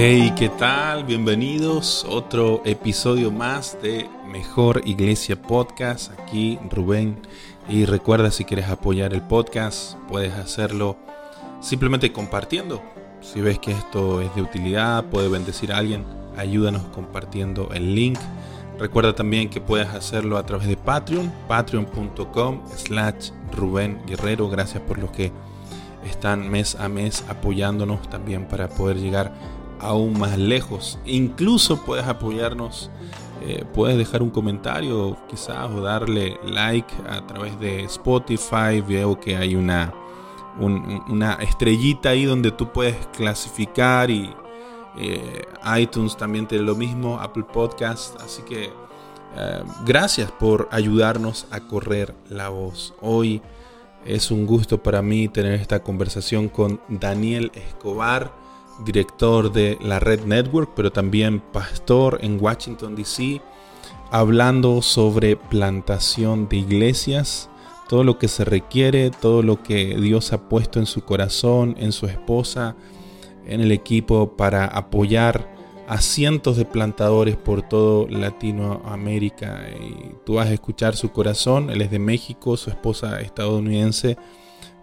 Hey, ¿qué tal? Bienvenidos. Otro episodio más de Mejor Iglesia Podcast. Aquí Rubén. Y recuerda si quieres apoyar el podcast, puedes hacerlo simplemente compartiendo. Si ves que esto es de utilidad, puede bendecir a alguien, ayúdanos compartiendo el link. Recuerda también que puedes hacerlo a través de Patreon, patreon.com slash Rubén Guerrero. Gracias por los que están mes a mes apoyándonos también para poder llegar aún más lejos. Incluso puedes apoyarnos, eh, puedes dejar un comentario quizás o darle like a través de Spotify. Veo que hay una, una estrellita ahí donde tú puedes clasificar y eh, iTunes también tiene lo mismo, Apple Podcast. Así que eh, gracias por ayudarnos a correr la voz. Hoy es un gusto para mí tener esta conversación con Daniel Escobar director de la Red Network, pero también pastor en Washington, D.C., hablando sobre plantación de iglesias, todo lo que se requiere, todo lo que Dios ha puesto en su corazón, en su esposa, en el equipo para apoyar a cientos de plantadores por todo Latinoamérica. Y tú vas a escuchar su corazón, él es de México, su esposa estadounidense,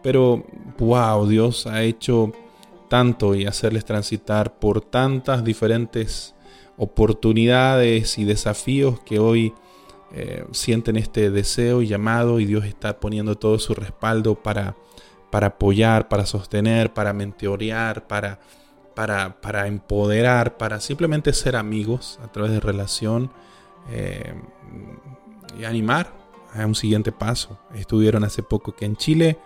pero wow, Dios ha hecho y hacerles transitar por tantas diferentes oportunidades y desafíos que hoy eh, sienten este deseo y llamado y Dios está poniendo todo su respaldo para, para apoyar, para sostener, para mentorear, para, para, para, empoderar, para simplemente ser amigos a través de relación eh, y animar a un siguiente paso. Estuvieron hace poco que en Chile,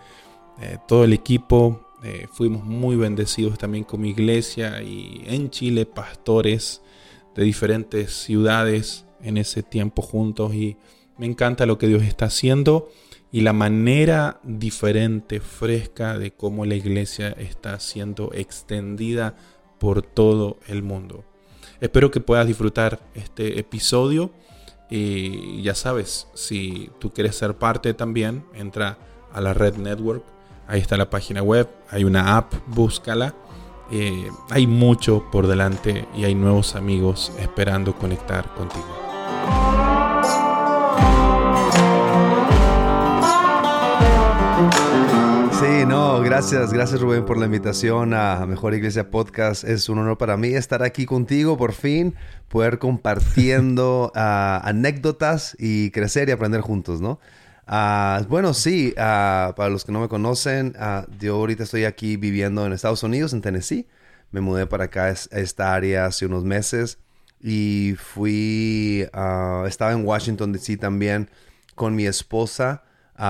eh, todo el equipo eh, fuimos muy bendecidos también con mi iglesia y en Chile pastores de diferentes ciudades en ese tiempo juntos y me encanta lo que Dios está haciendo y la manera diferente, fresca de cómo la iglesia está siendo extendida por todo el mundo. Espero que puedas disfrutar este episodio y ya sabes, si tú quieres ser parte también, entra a la Red Network Ahí está la página web, hay una app, búscala. Eh, hay mucho por delante y hay nuevos amigos esperando conectar contigo. Sí, no, gracias, gracias Rubén por la invitación a Mejor Iglesia Podcast. Es un honor para mí estar aquí contigo por fin, poder compartiendo ah, anécdotas y crecer y aprender juntos, ¿no? Ah, bueno, sí, ah, para los que no me conocen, uh, yo ahorita estoy aquí viviendo en Estados Unidos, en Tennessee. Me mudé para acá a esta área hace unos meses y fui, estaba en Washington DC también con mi esposa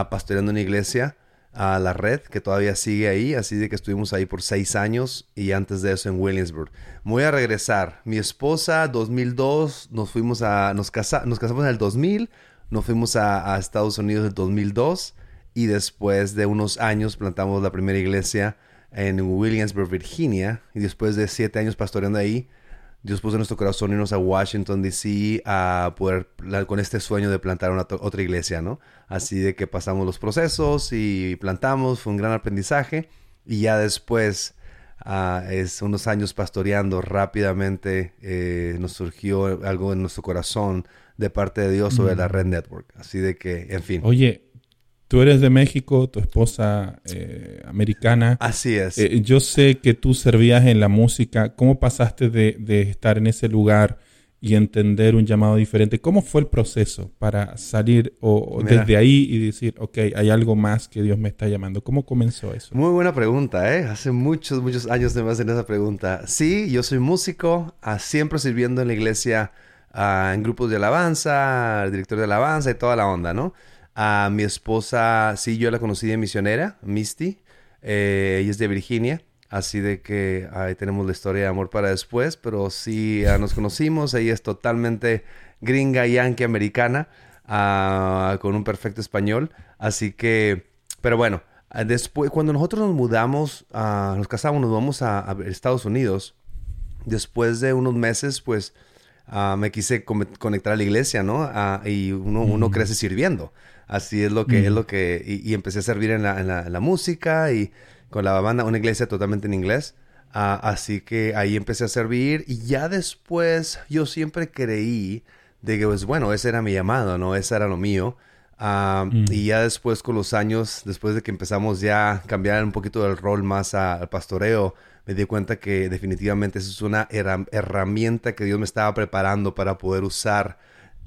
pastoreando una iglesia a la red que todavía sigue ahí, así de que estuvimos ahí por seis años y antes de eso en Williamsburg. Voy a regresar. Mi esposa, 2002, nos fuimos a, nos, casa, nos casamos en el 2000, nos fuimos a, Estados Unidos en 2002 y después de unos años plantamos la primera iglesia en Williamsburg, Virginia. Y después de siete años pastoreando ahí, Dios puso nuestro corazón irnos a Washington, D.C. a poder, con este sueño de plantar una, otra iglesia, ¿no? Así de que pasamos los procesos y plantamos, fue un gran aprendizaje. Y ya después, uh, es unos años pastoreando rápidamente, eh, nos surgió algo en nuestro corazón de parte de Dios sobre la mm. Red Network. Así de que, en fin. Oye, tú eres de México, tu esposa eh, americana. Así es. Eh, yo sé que tú servías en la música. ¿Cómo pasaste de, estar en ese lugar y entender un llamado diferente? ¿Cómo fue el proceso para salir o, desde ahí y decir, ok, hay algo más que Dios me está llamando? ¿Cómo comenzó eso? Muy buena pregunta, ¿eh? Hace muchos, muchos años de más en esa pregunta. Sí, yo soy músico, ah, siempre sirviendo en la iglesia en grupos de alabanza, director de alabanza y toda la onda, ¿no? A mi esposa, sí, yo la conocí de misionera, Misty. Eh, ella es de Virginia. Así de que ahí tenemos la historia de amor para después, pero sí nos conocimos. Ella es totalmente gringa, yankee, americana, ah, con un perfecto español. Así que, pero bueno, después, cuando nosotros nos mudamos, uh, nos casamos, nos vamos a, Estados Unidos. Después de unos meses, pues Ah, me quise conectar a la iglesia, ¿no? Ah, y uno, uno, mm. crece sirviendo. Así es lo que, es mm. lo que, y, empecé a servir en la, en, la, música y con la banda, una iglesia totalmente en inglés. Ah, así que ahí empecé a servir y ya después yo siempre creí de que, pues bueno, ese era mi llamado, ¿no? Ese era lo mío. Ah, mm. Y ya después con los años, después de que empezamos ya a cambiar un poquito del rol más al pastoreo, me di cuenta que definitivamente eso es una herramienta que Dios me estaba preparando para poder usar,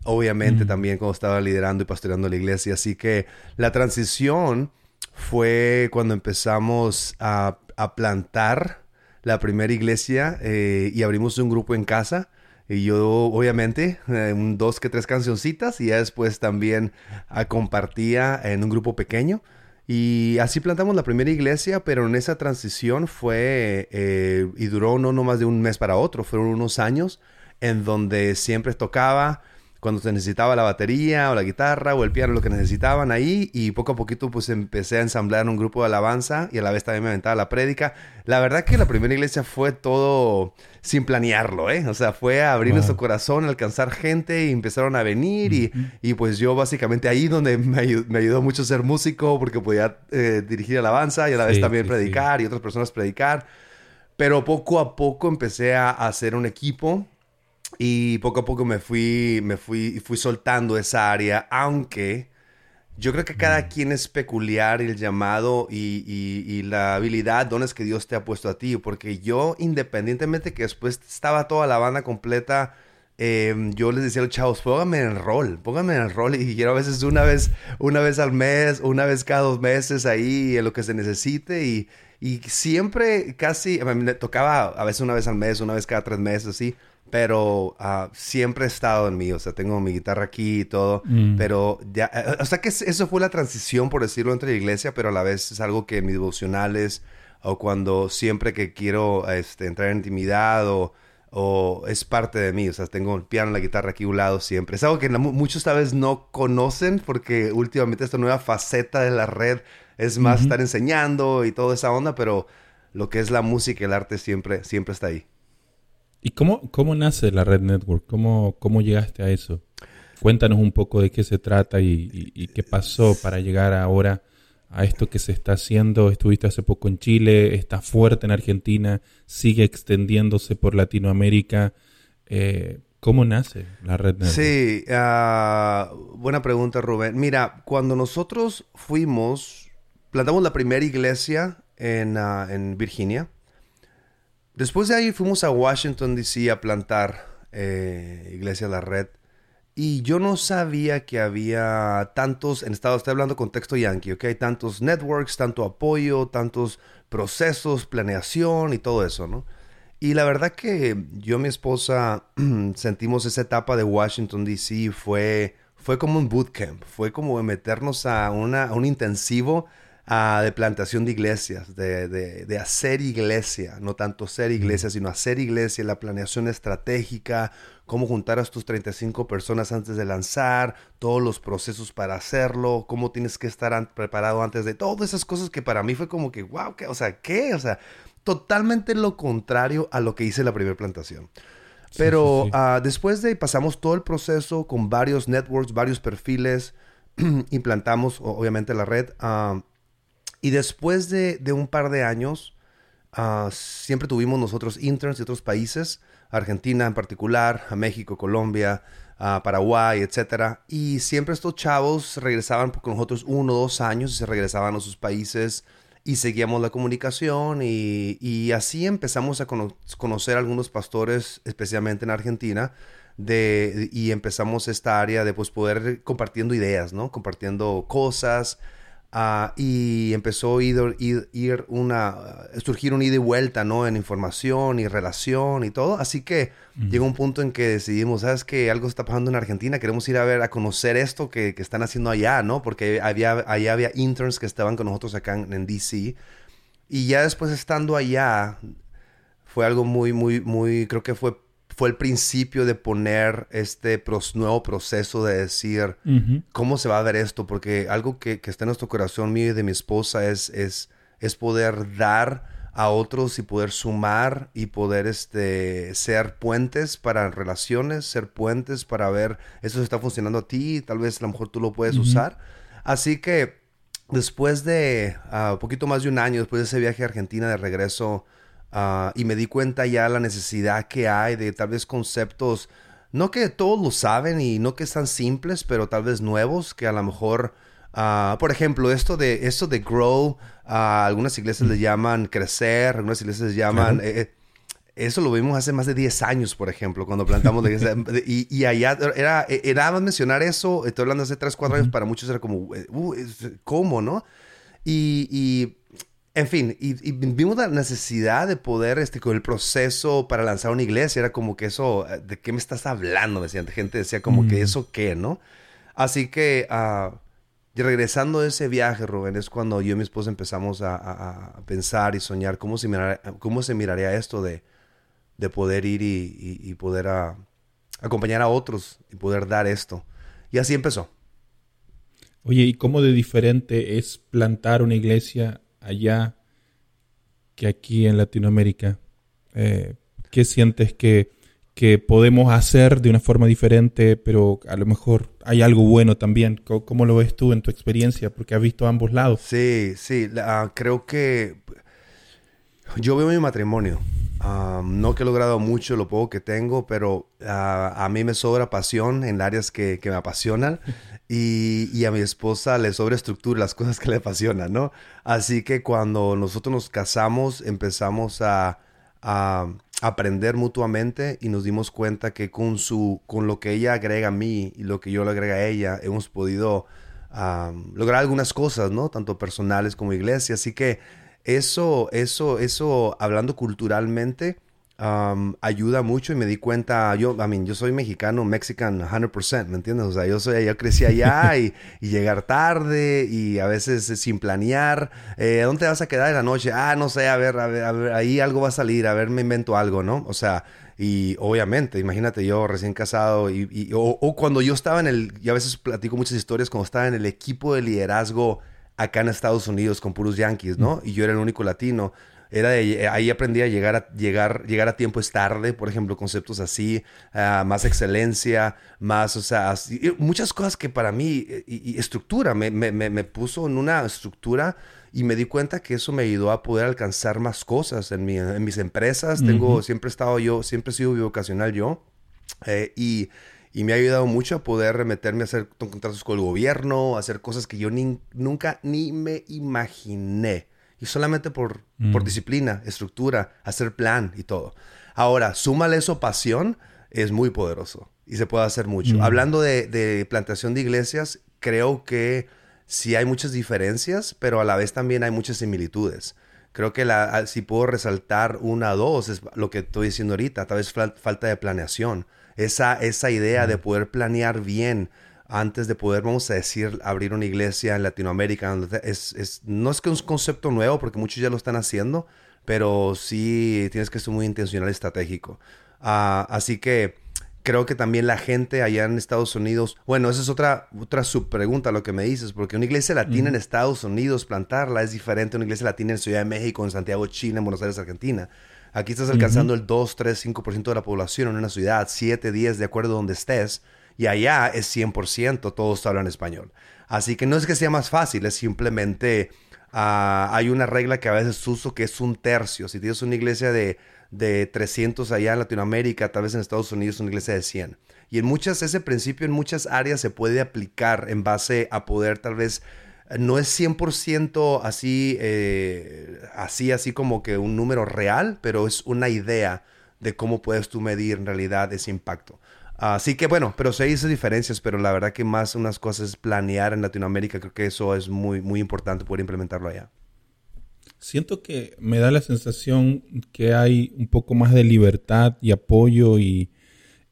obviamente mm. también cuando estaba liderando y pastoreando la iglesia. Así que la transición fue cuando empezamos a, a plantar la primera iglesia eh, y abrimos un grupo en casa. Y yo, obviamente, eh, dos que tres cancioncitas y ya después también ah, compartía en un grupo pequeño. Y así plantamos la primera iglesia, pero en esa transición fue eh, y duró no, no más de un mes para otro, fueron unos años en donde siempre tocaba, cuando se necesitaba la batería o la guitarra o el piano, lo que necesitaban ahí. Y poco a poquito pues empecé a ensamblar un grupo de alabanza y a la vez también me aventaba la prédica. La verdad que la primera iglesia fue todo sin planearlo, ¿eh? O sea, fue abrir nuestro corazón, alcanzar gente y empezaron a venir. y, y, pues yo básicamente ahí donde me, ayudó, mucho ser músico porque podía eh, dirigir alabanza y a la vez también predicar y otras personas predicar. Pero poco a poco empecé a hacer un equipo y poco a poco me fui, me fui, fui soltando esa área, aunque yo creo que cada mm. quien es peculiar el llamado y, y, la habilidad, dones que Dios te ha puesto a ti. Porque yo, independientemente que después estaba toda la banda completa, em, yo les decía a los chavos, pónganme en el rol, pónganme en el rol. Y quiero a veces una vez, una vez al mes, una vez cada dos meses ahí, en lo que se necesite. Y, y siempre, casi, me tocaba a veces una vez al mes, una vez cada tres meses, así pero uh, siempre he estado en mí, o sea, tengo mi guitarra aquí y todo, mm. pero ya, eh, o sea que eso fue la transición, por decirlo, entre la iglesia, pero a la vez es algo que en mis devocionales o cuando siempre que quiero este, entrar en intimidad o, o, es parte de mí, o sea, tengo el piano, la guitarra aquí a un lado siempre. Es algo que muchos tal vez no conocen porque últimamente esta nueva faceta de la red es más estar enseñando y toda esa onda, pero lo que es la música y el arte siempre, siempre está ahí. ¿Y cómo, cómo nace la Red Network? ¿Cómo, ¿Cómo llegaste a eso? Cuéntanos un poco de qué se trata y, qué pasó para llegar ahora a esto que se está haciendo. Estuviste hace poco en Chile, está fuerte en Argentina, sigue extendiéndose por Latinoamérica. Eh, ¿Cómo nace la red Network? Sí, ah, buena pregunta Rubén. Mira, cuando nosotros fuimos, plantamos la primera iglesia en, ah, en Virginia, Después de ahí fuimos a Washington, D.C. a plantar eh, Iglesia La Red. Y yo no sabía que había tantos, en Estados estoy hablando contexto yankee, ¿ok? Tantos networks, tanto apoyo, tantos procesos, planeación y todo eso, ¿no? Y la verdad que yo y mi esposa sentimos esa etapa de Washington, D.C. Fue, fue como un bootcamp, fue como meternos a, una, a un intensivo de plantación de iglesias, de, de, hacer iglesia, no tanto ser iglesia, sino hacer iglesia, la planeación estratégica, cómo juntar a tus 35 personas antes de lanzar, todos los procesos para hacerlo, cómo tienes que estar preparado antes de todas esas cosas que para mí fue como que, wow, ¿qué? o sea, ¿qué? O sea, totalmente lo contrario a lo que hice la primera plantación. Pero ah, después de pasamos todo el proceso con varios networks, varios perfiles, implantamos obviamente la red. Uh, y después de, un par de años, ah, siempre tuvimos nosotros interns de otros países, Argentina en particular, a México, Colombia, a Paraguay, etc. Y siempre estos chavos regresaban con nosotros uno o dos años y se regresaban a sus países y seguíamos la comunicación y, así empezamos a conocer a algunos pastores, especialmente en Argentina, de, y empezamos esta área de pues, poder compartiendo ideas, ¿no? Compartiendo cosas, Ah, y empezó a ir, ir, una, surgir un ida y vuelta, ¿no? En información y relación y todo. Así que llegó un punto en que decidimos, ¿sabes qué? Algo está pasando en Argentina, queremos ir a ver, a conocer esto que, que están haciendo allá, ¿no? Porque había, allá había interns que estaban con nosotros acá en, en DC. Y ya después estando allá, fue algo muy, muy, muy, creo que fue fue el principio de poner este nuevo proceso de decir cómo se va a ver esto, porque algo que, está en nuestro corazón mío y de mi esposa es, es, es poder dar a otros y poder sumar y poder este, ser puentes para relaciones, ser puentes para ver eso está funcionando a ti, tal vez a lo mejor tú lo puedes usar. Así que después de un ah, poquito más de un año, después de ese viaje a Argentina de regreso, ah, y me di cuenta ya la necesidad que hay de tal vez conceptos, no que todos lo saben y no que están simples, pero tal vez nuevos, que a lo mejor, ah, por ejemplo, esto de, esto de grow, algunas iglesias le llaman crecer, algunas iglesias le llaman... Eh, eh, eso lo vimos hace más de 10 años, por ejemplo, cuando plantamos la iglesia. y, y, allá era, era más mencionar eso, estoy hablando hace 3, 4 años, para muchos era como, uh, ¿cómo, no? Y, y en fin, y, vimos la necesidad de poder, este, con el proceso para lanzar una iglesia, era como que eso, ¿de qué me estás hablando? Me decían, gente decía como que eso qué, ¿no? Así que, uh, regresando de ese viaje, Rubén, es cuando yo y mi esposa empezamos a, a, pensar y soñar cómo se, cómo se miraría esto de de poder ir y, poder acompañar a otros y poder dar esto. Y así empezó. Oye, ¿y cómo de diferente es plantar una iglesia allá que aquí en Latinoamérica? Eh, ¿Qué sientes que, que, podemos hacer de una forma diferente, pero a lo mejor hay algo bueno también? ¿Cómo, lo ves tú en tu experiencia? Porque has visto ambos lados. Sí, sí, creo que yo veo mi matrimonio no que he logrado mucho, lo poco que tengo, pero ah, a mí me sobra pasión en áreas que, me apasionan y, a mi esposa le sobra estructura las cosas que le apasionan, ¿no? Así que cuando nosotros nos casamos empezamos a, aprender mutuamente y nos dimos cuenta que con, su, con lo que ella agrega a mí y lo que yo le agrega a ella, hemos podido lograr algunas cosas, ¿no? Tanto personales como iglesia. Así que eso, eso, eso, hablando culturalmente, ayuda mucho y me di cuenta, yo, I mean, yo soy mexicano, mexican 100%, ¿me entiendes? O sea, yo, soy, yo crecí allá y, llegar tarde y a veces sin planear. Eh, ¿Dónde te vas a quedar en la noche? Ah, no sé, a ver, a ver, ahí algo va a salir, a ver, me invento algo, ¿no? O sea, y obviamente, imagínate yo recién casado y, o, o, cuando yo estaba en el, y a veces platico muchas historias, cuando estaba en el equipo de liderazgo acá en Estados Unidos con puros yankees, ¿no? Y yo era el único latino. Era de, ahí aprendí a llegar a, llegar, llegar a tiempo es tarde, por ejemplo, conceptos así, ah, más excelencia, más, o sea, muchas cosas que para mí, y, estructura, me, me, me, puso en una estructura y me di cuenta que eso me ayudó a poder alcanzar más cosas en, mi, en mis empresas. Tengo, siempre he estado yo, siempre he sido bivocacional yo. Eh, y y me ha ayudado mucho a poder remeterme a hacer contratos con el gobierno, a hacer cosas que yo ni, nunca ni me imaginé. Y solamente por, por mm. disciplina, estructura, hacer plan y todo. Ahora, súmale eso pasión, es muy poderoso y se puede hacer mucho. Mm. Hablando de, de, plantación de iglesias, creo que sí hay muchas diferencias, pero a la vez también hay muchas similitudes. Creo que la, si puedo resaltar una o dos, es lo que estoy diciendo ahorita, tal vez falta de planeación esa, esa idea de poder planear bien antes de poder, vamos a decir, abrir una iglesia en Latinoamérica. Es, es, no es que es un concepto nuevo, porque muchos ya lo están haciendo, pero sí tienes que ser muy intencional y estratégico. Ah, así que creo que también la gente allá en Estados Unidos, bueno, esa es otra, otra subpregunta lo que me dices, porque una iglesia latina en Estados Unidos, plantarla es diferente a una iglesia latina en Ciudad de México, en Santiago, Chile, en Buenos Aires, Argentina. Aquí estás alcanzando el 2, 3, 5% de la población en una ciudad, 7, 10, de acuerdo a donde estés. Y allá es 100%, todos hablan español. Así que no es que sea más fácil, es simplemente ah, hay una regla que a veces uso que es un tercio. Si tienes una iglesia de, de 300 allá en Latinoamérica, tal vez en Estados Unidos una iglesia de 100. Y en muchas, ese principio en muchas áreas se puede aplicar en base a poder tal vez no es 100% así, eh, así, así como que un número real, pero es una idea de cómo puedes tú medir en realidad ese impacto. Así que bueno, pero hay esas diferencias, pero la verdad que más unas cosas planear en Latinoamérica, creo que eso es muy, muy importante poder implementarlo allá. Siento que me da la sensación que hay un poco más de libertad y apoyo y,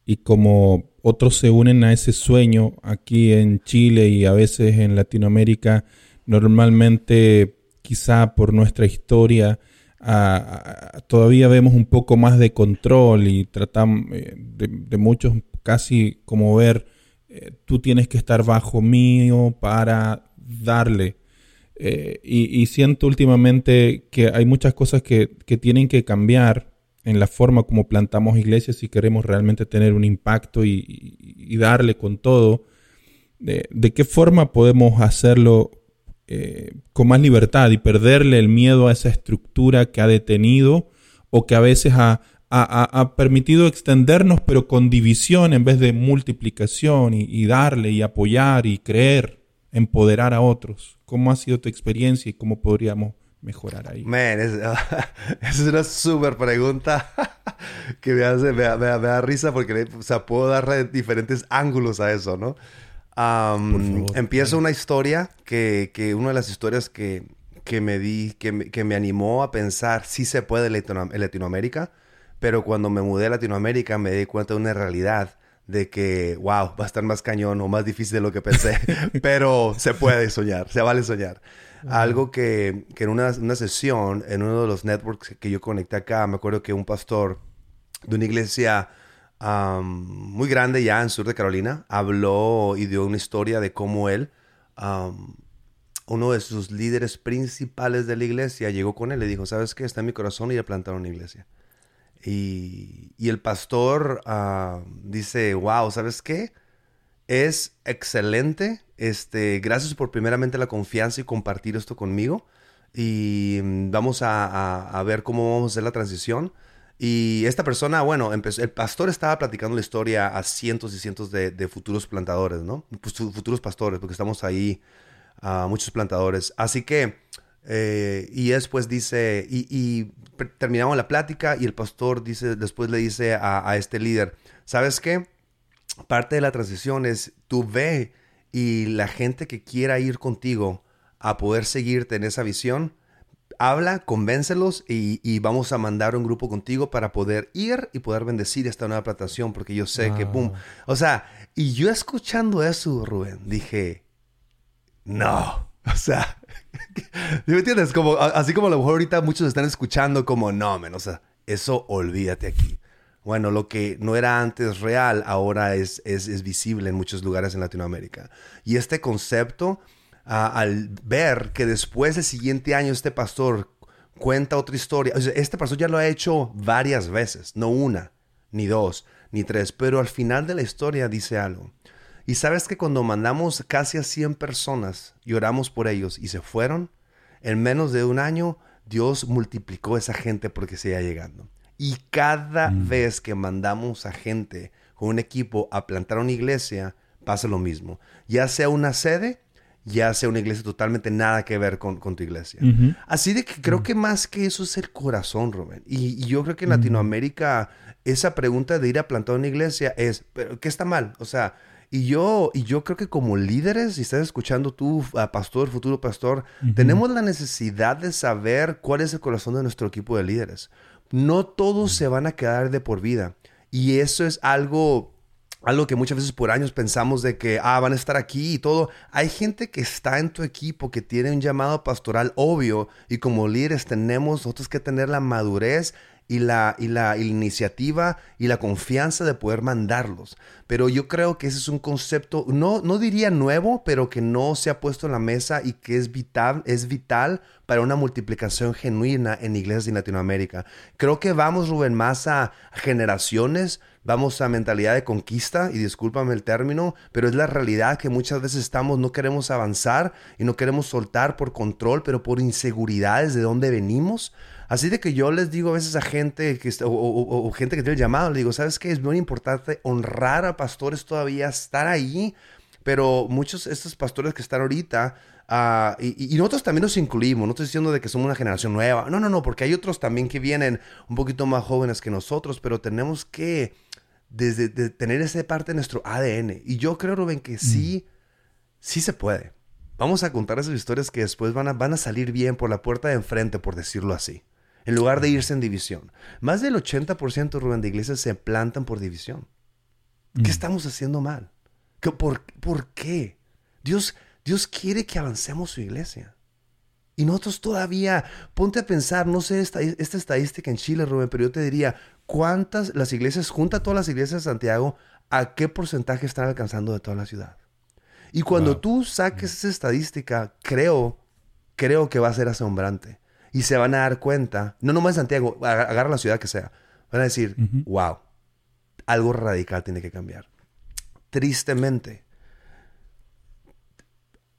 y como otros se unen a ese sueño aquí en Chile y a veces en Latinoamérica, normalmente quizá por nuestra historia todavía vemos un poco más de control y tratamos eh, de, muchos casi como ver eh, tú tienes que estar bajo mío para darle. Eh, y, siento últimamente que hay muchas cosas que, que tienen que cambiar en la forma como plantamos iglesias si queremos realmente tener un impacto y, darle con todo, de, qué forma podemos hacerlo eh, con más libertad y perderle el miedo a esa estructura que ha detenido o que a veces ha, ha, permitido extendernos, pero con división en vez de multiplicación y, darle y apoyar y creer, empoderar a otros. ¿Cómo ha sido tu experiencia y cómo podríamos mejorar ahí? Man, es, es una súper pregunta que me, hace, me, da risa porque o sea, puedo dar diferentes ángulos a eso, ¿no? empiezo una historia que, que, una de las historias que, que me di, que me, que me animó a pensar si se puede en Latinoamérica pero cuando me mudé a Latinoamérica me di cuenta de una realidad de que, wow, va a estar más cañón o más difícil de lo que pensé. pero se puede soñar, se vale soñar. Algo que, que en una, una, sesión, en uno de los networks que yo conecté acá, me acuerdo que un pastor de una iglesia muy grande ya en sur de Carolina habló y dio una historia de cómo él, uno de sus líderes principales de la iglesia, llegó con él y le dijo, ¿sabes qué? Está en mi corazón y a plantar una iglesia. Y, el pastor ah, dice, wow, ¿sabes qué? Es excelente. Este, gracias por primeramente la confianza y compartir esto conmigo. Y mm, vamos a, ver cómo vamos a hacer la transición. Y esta persona, bueno, el pastor estaba platicando la historia a cientos y cientos de, futuros plantadores, ¿no? Pues, futuros pastores, porque estamos ahí, a muchos plantadores. Así que eh, y después dice, y, terminamos la plática y el pastor dice, después le dice a, este líder, ¿sabes qué? Parte de la transición es tú ve y la gente que quiera ir contigo a poder seguirte en esa visión, habla, convéncelos y, vamos a mandar un grupo contigo para poder ir y poder bendecir esta nueva plantación, porque yo sé que, ¡pum! O sea, y yo escuchando eso, Rubén, dije, no, o sea, ¿Me entiendes? Como, así como a lo mejor ahorita muchos están escuchando como, no, men, o sea, eso olvídate aquí. Bueno, lo que no era antes real, ahora es, es, visible en muchos lugares en Latinoamérica. Y este concepto, al ver que después del siguiente año este pastor cuenta otra historia, este pastor ya lo ha hecho varias veces, no una, ni dos, ni tres, pero al final de la historia dice algo. Y sabes que cuando mandamos casi a 100 personas y oramos por ellos y se fueron, en menos de un año Dios multiplicó esa gente porque se iba llegando. Y cada mm. vez que mandamos a gente con un equipo a plantar una iglesia, pasa lo mismo. Ya sea una sede, ya sea una iglesia totalmente nada que ver con, tu iglesia. Así de que creo mm. que más que eso es el corazón, Rubén. Y, yo creo que en mm. Latinoamérica esa pregunta de ir a plantar una iglesia es, ¿pero qué está mal? O sea, y yo, y yo creo que como líderes, si estás escuchando tú, pastor, futuro pastor, tenemos la necesidad de saber cuál es el corazón de nuestro equipo de líderes. No todos se van a quedar de por vida. Y eso es algo, algo que muchas veces por años pensamos de que, ah, van a estar aquí y todo. Hay gente que está en tu equipo que tiene un llamado pastoral obvio y como líderes tenemos nosotros que tener la madurez y la, y la, iniciativa y la confianza de poder mandarlos. Pero yo creo que ese es un concepto, no, no diría nuevo, pero que no se ha puesto en la mesa y que es vital, es vital para una multiplicación genuina en iglesias de Latinoamérica. Creo que vamos, Rubén, más a generaciones, vamos a mentalidad de conquista, y discúlpame el término, pero es la realidad que muchas veces estamos, no queremos avanzar y no queremos soltar por control, pero por inseguridades de dónde venimos. Así de que yo les digo a veces a gente que o, gente que tiene el llamado, le digo, ¿sabes qué? Es muy importante honrar a pastores todavía, estar ahí, pero muchos de estos pastores que están ahorita, ah, y, nosotros también nos incluimos, no estoy diciendo de que somos una generación nueva, no, no, no, porque hay otros también que vienen un poquito más jóvenes que nosotros, pero tenemos que desde tener esa parte de nuestro ADN. Y yo creo, Rubén, que sí, mm. sí se puede. Vamos a contar esas historias que después van a, van a salir bien por la puerta de enfrente, por decirlo así en lugar de irse en división. Más del 80% Rubén de iglesias se plantan por división. ¿Qué mm. estamos haciendo mal? ¿Qué, por, por, qué? Dios, Dios quiere que avancemos su iglesia. Y nosotros todavía, ponte a pensar, no sé esta, esta estadística en Chile, Rubén, pero yo te diría, ¿cuántas las iglesias, junta todas las iglesias de Santiago, a qué porcentaje están alcanzando de toda la ciudad? Y cuando tú saques esa estadística, creo, creo que va a ser asombrante y se van a dar cuenta, no nomás en Santiago, agarra la ciudad que sea, van a decir, wow, algo radical tiene que cambiar. Tristemente,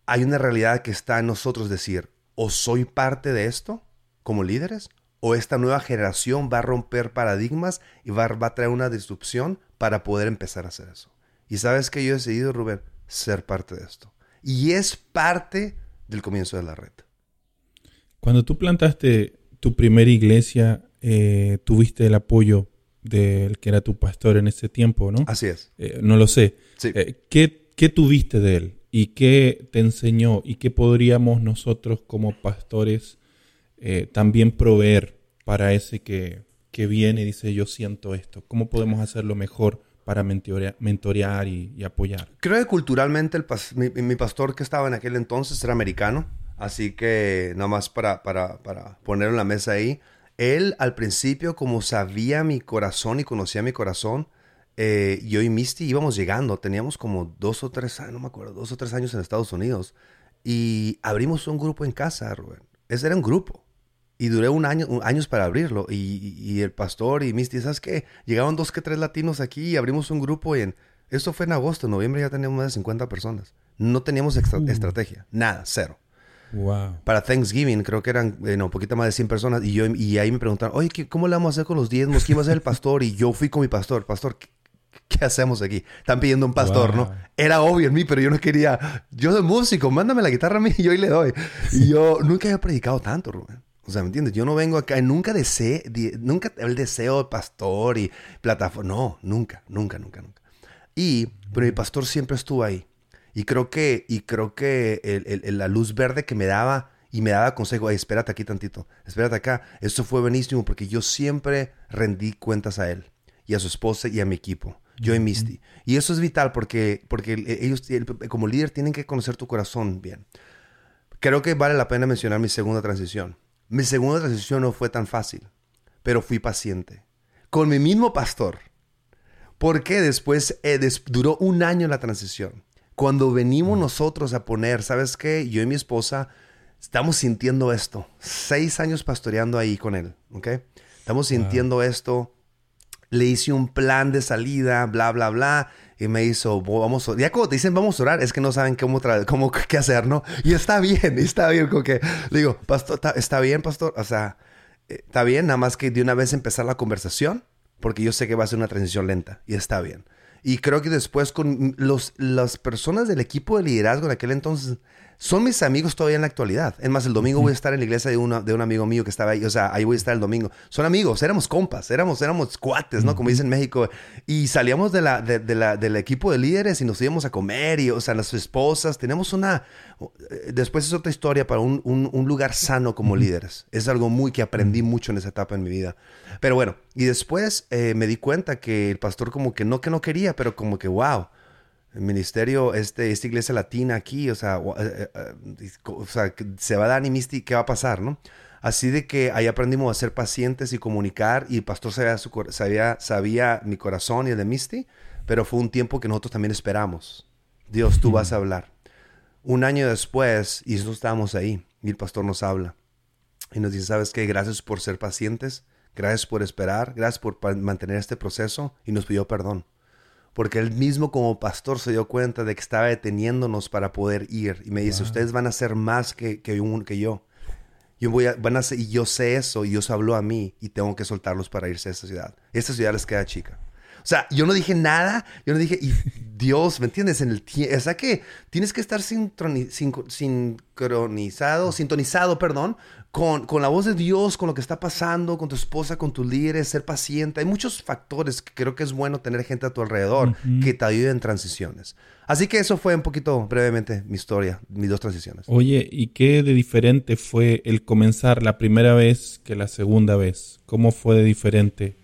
hay una realidad que está en nosotros decir, o soy parte de esto como líderes, o esta nueva generación va a romper paradigmas y va, va a traer una disrupción para poder empezar a hacer eso. Y sabes que yo he decidido, Rubén, ser parte de esto. Y es parte del comienzo de la red. Cuando tú plantaste tu primera iglesia, eh, tuviste el apoyo del que era tu pastor en ese tiempo, ¿no? Así es. Eh, no lo sé. Eh, ¿qué, ¿qué, tuviste de él? ¿Y qué te enseñó? ¿Y qué podríamos nosotros como pastores también proveer para ese que, que, viene y dice yo siento esto? ¿Cómo podemos hacerlo mejor para mentorear, y, apoyar? Creo que culturalmente el mi, mi pastor que estaba en aquel entonces era americano Así que nada más para, para, para poner en la mesa ahí. Él al principio, como sabía mi corazón y conocía mi corazón, eh, yo y Misty íbamos llegando. Teníamos como dos o tres años, no me acuerdo, dos o tres años en Estados Unidos. Y abrimos un grupo en casa, Rubén. Ese era un grupo. Y duré un año, años para abrirlo. Y, y, el pastor y Misty, ¿sabes qué? Llegaban dos que tres latinos aquí y abrimos un grupo. Y en, esto fue en agosto, en noviembre ya teníamos más de 50 personas. No teníamos uh. estrategia, nada, cero. Para Thanksgiving, creo que eran eh, un poquito más de 100 personas. Y, yo, y ahí me preguntaron, oye, ¿cómo le vamos a hacer con los diezmos? ¿Quién va a ser el pastor? Y yo fui con mi pastor. Pastor, ¿qué, hacemos aquí? Están pidiendo un pastor, ¿no? Era obvio en mí, pero yo no quería. Yo soy músico, mándame la guitarra a mí y yo ahí le doy. Y yo nunca había predicado tanto, Rubén. O sea, ¿me entiendes? Yo no vengo acá, nunca deseé, nunca el deseo de pastor y plataforma. No, nunca, nunca, nunca, nunca. Y, pero mi pastor siempre estuvo ahí. Y creo que, y creo que el, la luz verde que me daba y me daba consejo, espérate aquí tantito, espérate acá, eso fue buenísimo porque yo siempre rendí cuentas a él y a su esposa y a mi equipo, yo y Misty. Y eso es vital porque, porque ellos como líder tienen que conocer tu corazón bien. Creo que vale la pena mencionar mi segunda transición. Mi segunda transición no fue tan fácil, pero fui paciente. Con mi mismo pastor. Porque después eh, duró un año la transición. Cuando venimos nosotros a poner, ¿sabes qué? Yo y mi esposa estamos sintiendo esto. Seis años pastoreando ahí con él, ¿ok? Estamos sintiendo esto. Le hice un plan de salida, bla, bla, bla. Y me hizo, vamos a... Ya cuando te dicen vamos a orar, es que no saben cómo, cómo qué hacer, ¿no? Y está bien, está bien. Como que le digo, pastor, está, bien, pastor. O sea, eh, está bien, nada más que de una vez empezar la conversación, porque yo sé que va a ser una transición lenta. Y está bien. Y creo que después con los, las personas del equipo de liderazgo en aquel entonces son mis amigos todavía en la actualidad. Es más, el domingo voy a estar en la iglesia de, una, de un amigo mío que estaba ahí. O sea, ahí voy a estar el domingo. Son amigos, éramos compas, éramos, éramos cuates, ¿no? Como dicen en México. Y salíamos de la, de, la, del equipo de líderes y nos íbamos a comer. Y, o sea, las esposas. Tenemos una... Después es otra historia para un, un, lugar sano como líderes. Es algo muy que aprendí mucho en esa etapa en mi vida. Pero bueno, y después eh, me di cuenta que el pastor como que no que no quería, pero como que, wow el ministerio, este, esta iglesia latina aquí, o sea, eh, eh, o sea, se va a dar y ¿qué va a pasar, no? Así de que ahí aprendimos a ser pacientes y comunicar y el pastor sabía, su, sabía, sabía mi corazón y el de Misty, pero fue un tiempo que nosotros también esperamos. Dios, tú vas a hablar. Un año después, y nosotros estábamos ahí, y el pastor nos habla. Y nos dice, ¿sabes qué? Gracias por ser pacientes, gracias por esperar, gracias por mantener este proceso, y nos pidió perdón porque él mismo como pastor se dio cuenta de que estaba deteniéndonos para poder ir. Y me dice, ustedes van a ser más que, que, que yo. Yo voy a, van a ser, y yo sé eso, y Dios habló a mí, y tengo que soltarlos para irse a esta ciudad. Esta ciudad les queda chica. O sea, yo no dije nada, yo no dije, y Dios, ¿me entiendes? En el o sea que tienes que estar sincronizado, sintonizado, perdón, con, con, la voz de Dios, con lo que está pasando, con tu esposa, con tus líderes, ser paciente. Hay muchos factores que creo que es bueno tener gente a tu alrededor que te ayuden en transiciones. Así que eso fue un poquito brevemente mi historia, mis dos transiciones. Oye, ¿y qué de diferente fue el comenzar la primera vez que la segunda vez? ¿Cómo fue de diferente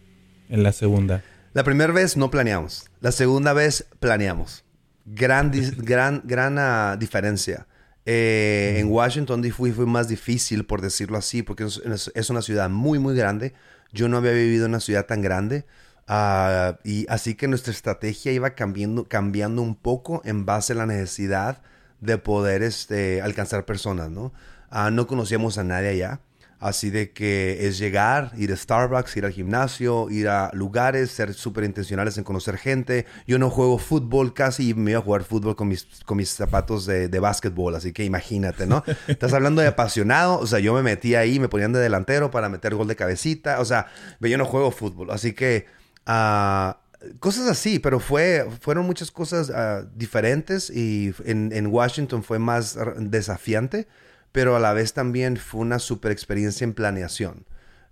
en la segunda? La primera vez no planeamos. La segunda vez planeamos. Gran, gran, gran ah, diferencia. Eh, en Washington fue, fue más difícil, por decirlo así, porque es, una ciudad muy, muy grande. Yo no había vivido en una ciudad tan grande. Ah, y así que nuestra estrategia iba cambiando, cambiando un poco en base a la necesidad de poder este, alcanzar personas, ¿no? Ah, no conocíamos a nadie allá. Así de que es llegar, ir a Starbucks, ir al gimnasio, ir a lugares, ser súper intencionales en conocer gente. Yo no juego fútbol casi y me iba a jugar fútbol con mis, con mis zapatos de, de básquetbol. Así que imagínate, ¿no? Estás hablando de apasionado. O sea, yo me metí ahí, me ponían de delantero para meter gol de cabecita. O sea, yo no juego fútbol. Así que... ah, cosas así, pero fue, fueron muchas cosas ah, diferentes y en, en Washington fue más desafiante pero a la vez también fue una super experiencia en planeación,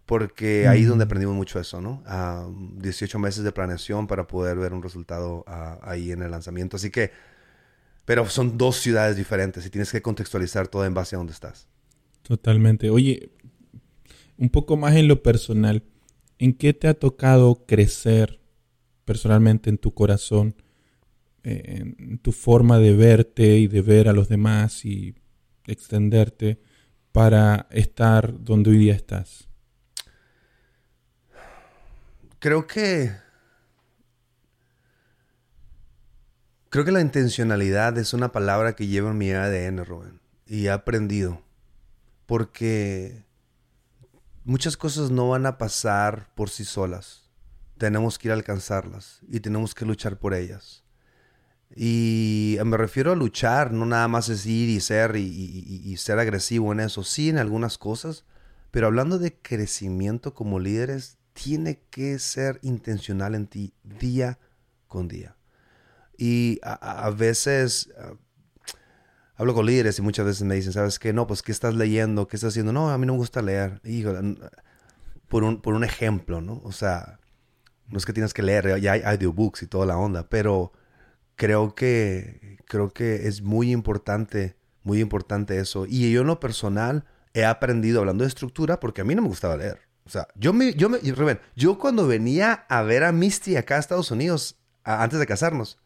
porque ahí es donde aprendimos mucho eso, ¿no? Ah, 18 meses de planeación para poder ver un resultado ah, ahí en el lanzamiento. Así que, pero son dos ciudades diferentes y tienes que contextualizar todo en base a dónde estás. Totalmente. Oye, un poco más en lo personal, ¿en qué te ha tocado crecer personalmente en tu corazón, eh, en tu forma de verte y de ver a los demás y extenderte para estar donde hoy día estás? Creo que... Creo que la intencionalidad es una palabra que llevo en mi ADN, Rubén. Y he aprendido. Porque muchas cosas no van a pasar por sí solas. Tenemos que ir a alcanzarlas y tenemos que luchar por ellas. Y me refiero a luchar, no nada más es ir y ser y, y- ser agresivo en eso, sí en algunas cosas, pero hablando de crecimiento como líderes, tiene que ser intencional en ti día con día. Y a, veces ah, hablo con líderes y muchas veces me dicen, ¿sabes qué? No, pues, ¿qué estás leyendo? ¿Qué estás haciendo? No, a mí no me gusta leer. Híjole, por un, por un ejemplo, ¿no? O sea, no es que tienes que leer, ya hay audiobooks y toda la onda, pero creo que, creo que es muy importante, muy importante eso. Y yo en lo personal he aprendido hablando de estructura porque a mí no me gustaba leer. O sea, yo me, yo me, Rubén, yo cuando venía a ver a Misty acá a Estados Unidos, antes de casarnos,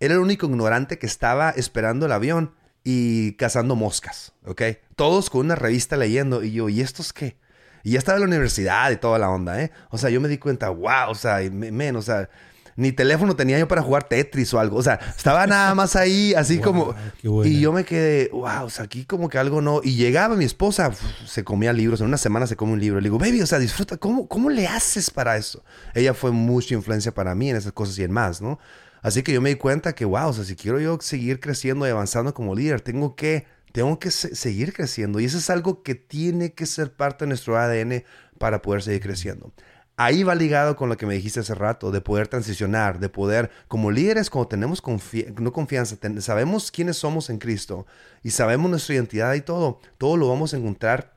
era el único ignorante que estaba esperando el avión y cazando moscas, ¿ok? Todos con una revista leyendo y yo, ¿y estos qué? Y ya estaba en la universidad y toda la onda, ¿eh? O sea, yo me di cuenta, wow, o sea, men, o sea, ni teléfono tenía yo para jugar Tetris o algo. O sea, estaba nada más ahí, así Wow, como. qué buena. Y yo me quedé, wow, o sea, aquí como que algo no. Y llegaba mi esposa, uf, se comía libros, en una semana se come un libro. Le digo, baby, o sea, disfruta, ¿cómo, cómo le haces para eso? Ella fue mucha influencia para mí en esas cosas y en más, ¿no? Así que yo me di cuenta que, wow, o sea, si quiero yo seguir creciendo y avanzando como líder, tengo que, tengo que se- seguir creciendo. Y eso es algo que tiene que ser parte de nuestro ADN para poder seguir creciendo. Ahí va ligado con lo que me dijiste hace rato, de poder transicionar, de poder, como líderes, cuando tenemos confi- no confianza, ten- sabemos quiénes somos en Cristo y sabemos nuestra identidad y todo, todo lo vamos a encontrar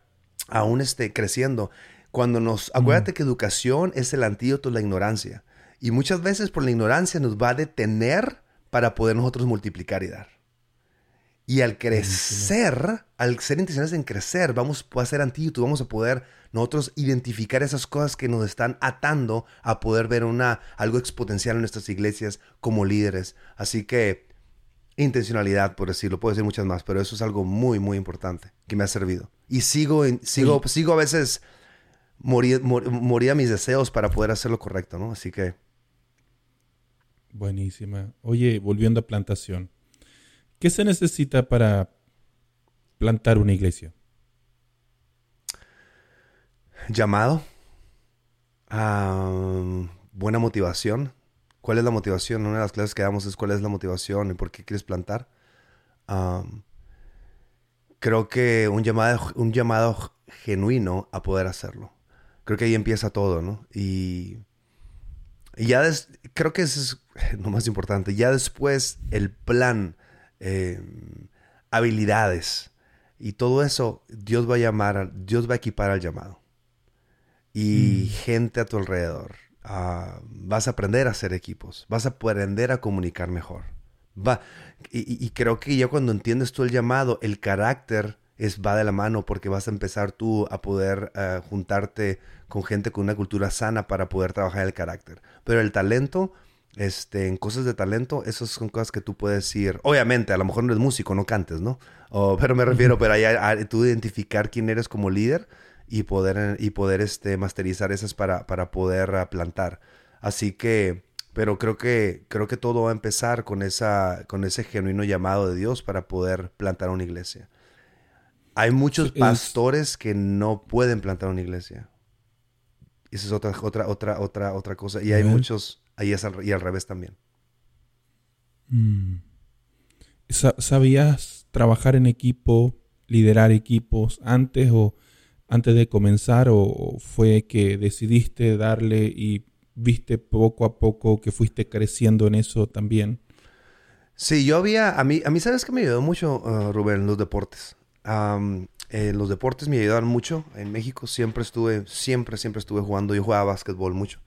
aún esté creciendo. Cuando nos, acuérdate que educación es el antídoto de la ignorancia. Y muchas veces por la ignorancia nos va a detener para poder nosotros multiplicar y dar. Y al crecer, al ser intencionales en crecer, vamos a ser antídoto, vamos a poder nosotros identificar esas cosas que nos están atando a poder ver una, algo exponencial en nuestras iglesias como líderes. Así que intencionalidad, por decirlo, puedo decir muchas más, pero eso es algo muy, muy importante que me ha servido. Y sigo, sigo, sigo a veces morir, mor- morir a mis deseos para poder hacer lo correcto, ¿no? Así que Buenísima. Oye, volviendo a plantación, ¿qué se necesita para plantar una iglesia? llamado, ah, buena motivación. ¿Cuál es la motivación? Una de las clases que damos es cuál es la motivación y por qué quieres plantar. Creo que un llamado, un llamado genuino a poder hacerlo. Creo que ahí empieza todo, ¿no? Y, ya creo que eso es lo más importante. Ya después el plan, eh, habilidades y todo eso, Dios va a llamar, Dios va a equipar al llamado. Y gente a tu alrededor. Ah, vas a aprender a hacer equipos. Vas a aprender a comunicar mejor. Va, y, creo que ya cuando entiendes tú el llamado, el carácter es, va de la mano porque vas a empezar tú a poder ah, juntarte con gente con una cultura sana para poder trabajar el carácter. Pero el talento, este, en cosas de talento, esas son cosas que tú puedes ir. Obviamente, a lo mejor no eres músico, no cantes, ¿no? Pero me refiero, pero ahí a- a- tú identificar quién eres como líder y poder, y poder este, masterizar esas para, para poder ah, plantar. Así que, pero creo que, creo que todo va a empezar con, esa, con ese genuino llamado de Dios para poder plantar una iglesia. Hay muchos pastores que no pueden plantar una iglesia. Esa es otra, otra, otra, otra, otra cosa. Y hay muchos, ahí es al, y al revés también. Mm. ¿Sabías trabajar en equipo, liderar equipos antes o antes de comenzar o fue que decidiste darle y viste poco a poco que fuiste creciendo en eso también? Sí, yo había, a mí, a mí sabes que me ayudó mucho, uh, Rubén, los deportes. Eh, los deportes me ayudaron mucho. En México siempre estuve, siempre, siempre estuve jugando. Yo jugaba básquetbol mucho.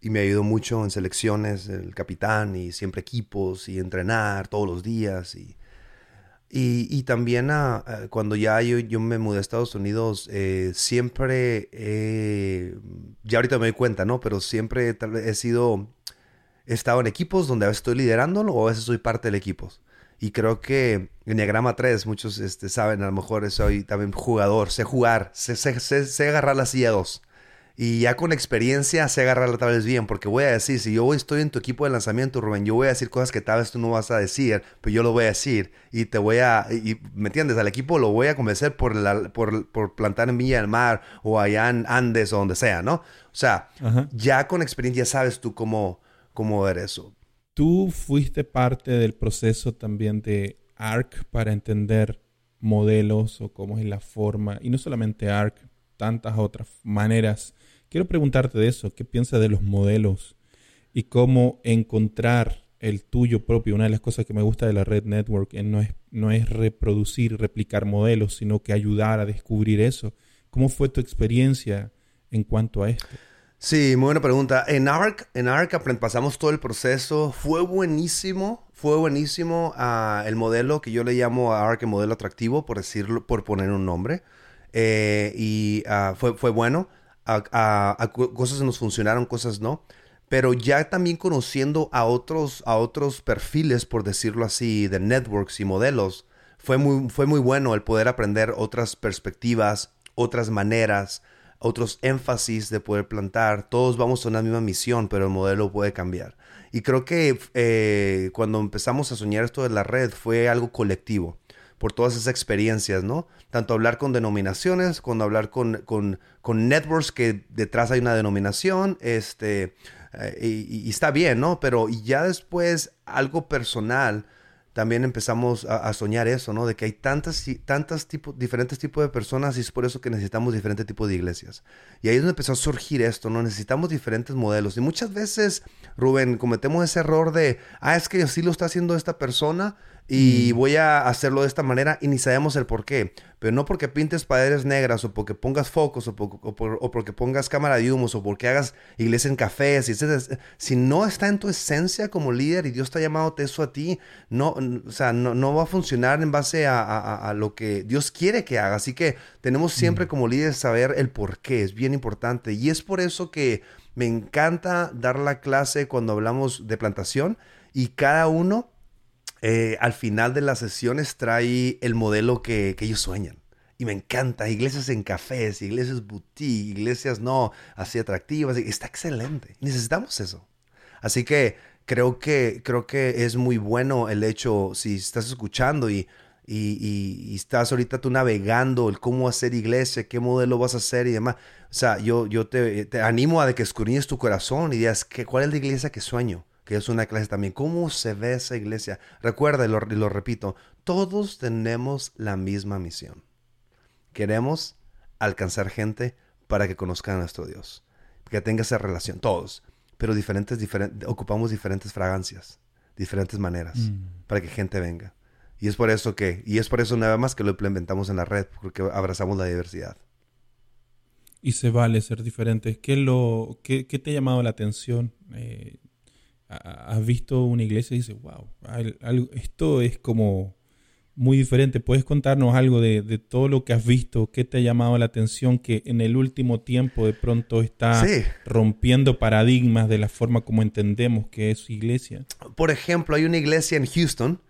Y me ayudó mucho en selecciones, el capitán y siempre equipos y entrenar todos los días. Y, y, también ah, ah, cuando ya yo, yo, me mudé a Estados Unidos, eh, siempre, ya ahorita me doy cuenta, ¿no? Pero siempre he sido he estado en equipos donde a veces estoy liderándolo o a veces soy parte del equipo. Y creo que en Diagrama 3, muchos este, saben, a lo mejor soy también jugador, sé jugar, sé, sé, sé, agarrar la silla 2. Y ya con experiencia sé agarrarla tal vez bien, porque voy a decir, si yo estoy en tu equipo de lanzamiento, Rubén, yo voy a decir cosas que tal vez tú no vas a decir, pero yo lo voy a decir y te voy a, y, ¿me entiendes? Al equipo lo voy a convencer por, la, por, por plantar en Villa del Mar o allá en Andes o donde sea, ¿no? O sea, ya con experiencia sabes tú cómo cómo ver eso. Tú fuiste parte del proceso también de ARC para entender modelos o cómo es la forma, y no solamente ARC, tantas otras maneras. Quiero preguntarte de eso, ¿qué piensas de los modelos y cómo encontrar el tuyo propio? Una de las cosas que me gusta de la red network no es, no es reproducir, replicar modelos, sino que ayudar a descubrir eso. ¿Cómo fue tu experiencia en cuanto a esto? Sí, muy buena pregunta. En ARC, en ARC pasamos todo el proceso. Fue buenísimo, fue buenísimo uh, el modelo que yo le llamo a ARC el modelo atractivo, por decirlo, por poner un nombre. Eh, y uh, fue, fue bueno. A, cosas nos funcionaron, cosas no. Pero ya también conociendo a otros, a otros perfiles, por decirlo así, de networks y modelos, fue muy, fue muy bueno el poder aprender otras perspectivas, otras maneras otros énfasis de poder plantar. Todos vamos a una misma misión, pero el modelo puede cambiar. Y creo que eh, cuando empezamos a soñar esto de la red fue algo colectivo, por todas esas experiencias, ¿no? Tanto hablar con denominaciones, cuando hablar con, con, con networks que detrás hay una denominación, este, eh, y, está bien, ¿no? Pero ya después algo personal también empezamos a, soñar eso, ¿no? De que hay tantas, tantas tipo, diferentes tipos de personas y es por eso que necesitamos diferentes tipos de iglesias. Y ahí es donde empezó a surgir esto, ¿no? Necesitamos diferentes modelos. Y muchas veces, Rubén, cometemos ese error de, ah, es que así lo está haciendo esta persona y mm. voy a hacerlo de esta manera y ni sabemos el por qué. Pero no porque pintes paredes negras o porque pongas focos o, porque pongas cámara de humos o porque hagas iglesia en cafés. Y si no está en tu esencia como líder y Dios te ha llamado eso a ti, no, o sea, no, va a funcionar en base a, lo que Dios quiere que haga. Así que tenemos siempre mm. como líderes saber el por qué. Es bien importante. Y es por eso que me encanta dar la clase cuando hablamos de plantación y cada uno eh, al final de las sesiones trae el modelo que, ellos sueñan. Y me encanta, iglesias en cafés, iglesias boutique, iglesias no así atractivas. Está excelente. Necesitamos eso. Así que creo que, creo que es muy bueno el hecho, si estás escuchando y, y, estás ahorita tú navegando el cómo hacer iglesia, qué modelo vas a hacer y demás. O sea, yo, yo te, te animo a que escudriñes tu corazón y digas, ¿cuál es la iglesia que sueño? Que es una clase también. ¿Cómo se ve esa iglesia? Recuerda, y lo, lo repito, todos tenemos la misma misión. Queremos alcanzar gente para que conozcan a nuestro Dios, que tenga esa relación, todos, pero diferentes, diferentes ocupamos diferentes fragancias, diferentes maneras mm. para que gente venga. Y es por eso que, y es por eso nada más que lo implementamos en la red, porque abrazamos la diversidad. Y se vale ser diferente. ¿Qué, lo, qué, qué te ha llamado la atención? Eh, has visto una iglesia y dices, wow, esto es como muy diferente. ¿Puedes contarnos algo de, todo lo que has visto? ¿Qué te ha llamado la atención que en el último tiempo de pronto está rompiendo paradigmas de la forma como entendemos que es iglesia? Por ejemplo, hay una iglesia en Houston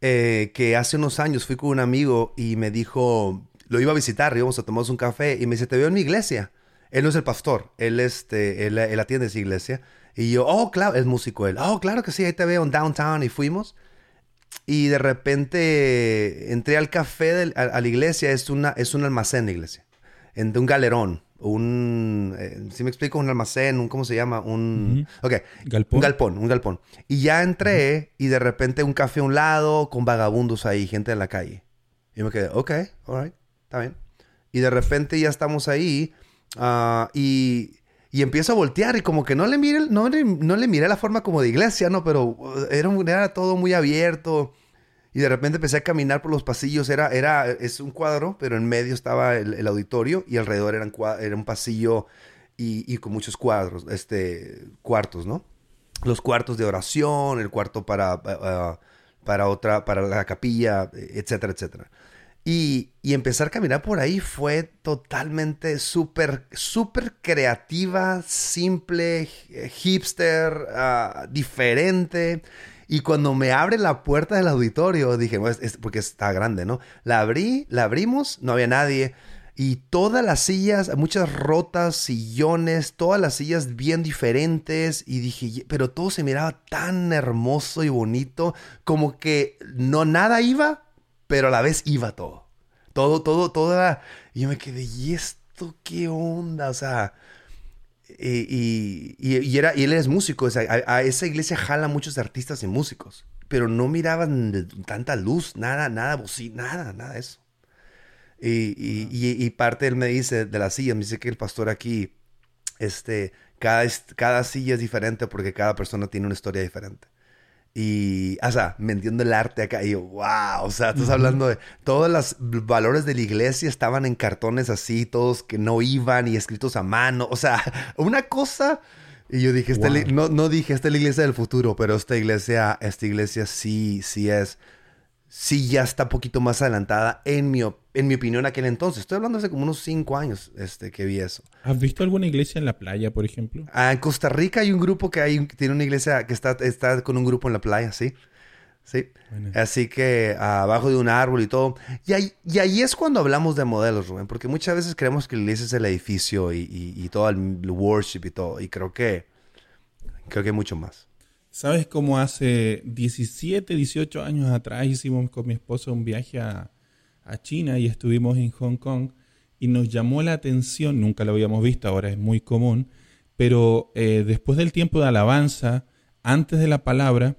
eh, que hace unos años fui con un amigo y me dijo, lo iba a visitar, íbamos a tomarnos un café y me dice, te veo en mi iglesia. Él no es el pastor, él, este, él, él atiende esa iglesia. Y yo, oh, claro, es músico él. Oh, claro que sí, ahí te veo en downtown y fuimos. y de repente entré al café a, la iglesia, es, una, es un almacén de iglesia, en, de un galerón, un, eh, si me explico, un almacén, un, ¿cómo se llama? Un, ok, ¿Galpón? un galpón, un galpón. Y ya entré y de repente un café a un lado con vagabundos ahí, gente en la calle. Y me quedé, ok, alright, está bien. Y de repente ya estamos ahí ah, y, y, empiezo a voltear y como que no le miré, no, no le miré la forma como de iglesia, ¿no? Pero uh, era, era todo muy abierto. Y de repente empecé a caminar por los pasillos. Era, era, es un cuadro, pero en medio estaba el, auditorio y alrededor era un, era un pasillo y, y, con muchos cuadros, este, cuartos, ¿no? Los cuartos de oración, el cuarto para, para otra, para la capilla, etcétera, etcétera. Y, empezar a caminar por ahí fue totalmente súper, súper creativa, simple, hipster, uh, diferente. Y cuando me abre la puerta del auditorio, dije, porque está grande, ¿no? La abrí, la abrimos, no había nadie. Y todas las sillas, muchas rotas, sillones, todas las sillas bien diferentes. Y dije, pero todo se miraba tan hermoso y bonito, como que no nada iba, pero a la vez iba todo. Todo, todo, toda. Y yo me quedé, ¿y esto qué onda? O sea, y, y, era, y él es músico, o sea, a, esa iglesia jala muchos artistas y músicos, pero no miraban tanta luz, nada, nada, nada, nada de eso. Y, y, parte él me dice de la silla, me dice que el pastor aquí, este, cada, cada silla es diferente porque cada persona tiene una historia diferente. Y, o sea, me entiendo el arte acá. Y yo, wow, o sea, estás hablando de todos los valores de la iglesia estaban en cartones así, todos que no iban y escritos a mano. O sea, una cosa. Y yo dije, no, no dije, esta es la iglesia del futuro, pero esta iglesia, esta iglesia sí, sí es sí ya está un poquito más adelantada en mi, en mi opinión aquel entonces. Estoy hablando hace como unos cinco años este, que vi eso. ¿Has visto alguna iglesia en la playa, por ejemplo? Ah, en Costa Rica hay un grupo que hay, tiene una iglesia que está, está con un grupo en la playa, sí. Sí. Así que abajo de un árbol y todo. Y ahí, y ahí es cuando hablamos de modelos, Rubén, porque muchas veces creemos que la iglesia es el edificio y, y, y todo el worship y todo. Y creo que, creo que hay mucho más. ¿Sabes cómo hace 17, 18 años atrás hicimos con mi esposa un viaje a, China y estuvimos en Hong Kong y nos llamó la atención, nunca lo habíamos visto, ahora es muy común, pero eh, después del tiempo de alabanza, antes de la palabra,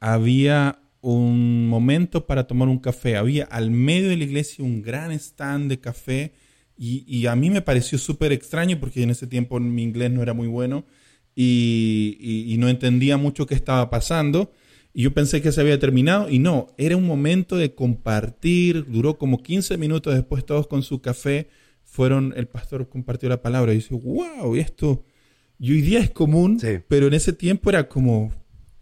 había un momento para tomar un café. Había al medio de la iglesia un gran stand de café y, y a mí me pareció súper extraño porque en ese tiempo mi inglés no era muy bueno y, no entendía mucho qué estaba pasando. Y yo pensé que se había terminado y no, era un momento de compartir, duró como 15 minutos después todos con su café, fueron, el pastor compartió la palabra y dice, wow, esto, y hoy día es común, pero en ese tiempo era como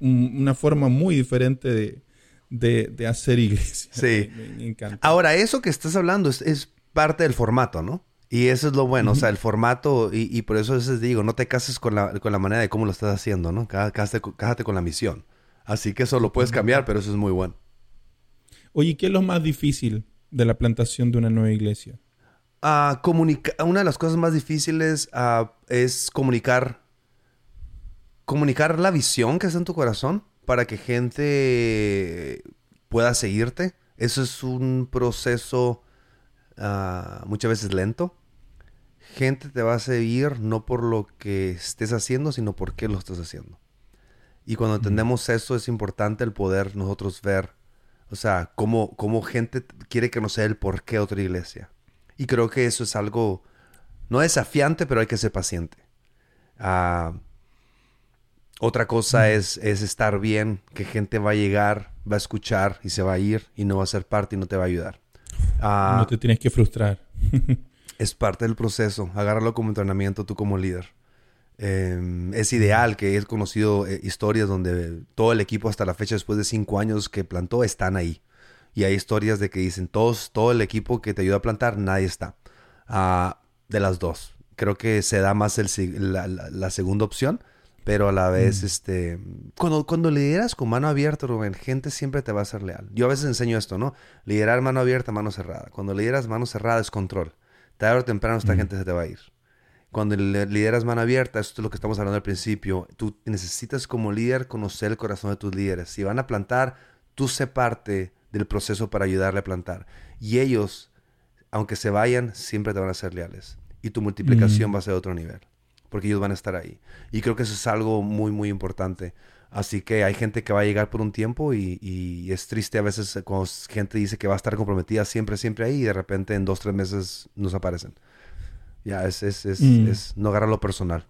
una forma muy diferente de, hacer iglesia. Sí. Me, encanta. Ahora, eso que estás hablando es, es parte del formato, ¿no? Y eso es lo bueno, o sea, el formato, y, y, por eso a veces digo, no te cases con la, con la manera de cómo lo estás haciendo, ¿no? Cásate, cásate con la misión. Así que eso lo puedes cambiar, pero eso es muy bueno. Oye, ¿qué es lo más difícil de la plantación de una nueva iglesia? Uh, una de las cosas más difíciles uh, es comunicar, comunicar la visión que está en tu corazón para que gente pueda seguirte. Eso es un proceso uh, muchas veces lento gente te va a seguir no por lo que estés haciendo, sino por qué lo estás haciendo. Y cuando entendemos eso es importante el poder nosotros ver, o sea, cómo, cómo gente quiere que nos sea el por qué otra iglesia. Y creo que eso es algo, no desafiante, pero hay que ser paciente. Ah, otra cosa es, es estar bien, que gente va a llegar, va a escuchar y se va a ir y no va a ser parte y no te va a ayudar. Ah, no te tienes que frustrar. es parte del proceso. Agárralo como entrenamiento tú como líder. Em, es ideal que he conocido eh, historias donde todo el equipo hasta la fecha, después de cinco años que plantó, están ahí. Y hay historias de que dicen, todos, todo el equipo que te ayuda a plantar, nadie está. Ah, de las dos. Creo que se da más el, la, segunda opción, pero a la vez, mm. este, cuando, cuando lideras con mano abierta, Rubén, gente siempre te va a ser leal. Yo a veces enseño esto, ¿no? Liderar mano abierta, mano cerrada. Cuando lideras mano cerrada es control tarde o temprano esta gente se te va a ir. Cuando lideras mano abierta, esto es lo que estamos hablando al principio, tú necesitas como líder conocer el corazón de tus líderes. Si van a plantar, tú sé parte del proceso para ayudarle a plantar. Y ellos, aunque se vayan, siempre te van a ser leales. Y tu multiplicación mm. va a ser otro nivel, porque ellos van a estar ahí. Y creo que eso es algo muy, muy importante. Así que hay gente que va a llegar por un tiempo y, es triste a veces cuando gente dice que va a estar comprometida siempre, siempre ahí y de repente en dos, tres meses nos aparecen. Ya, es, es, es, mm. es no agarrarlo personal.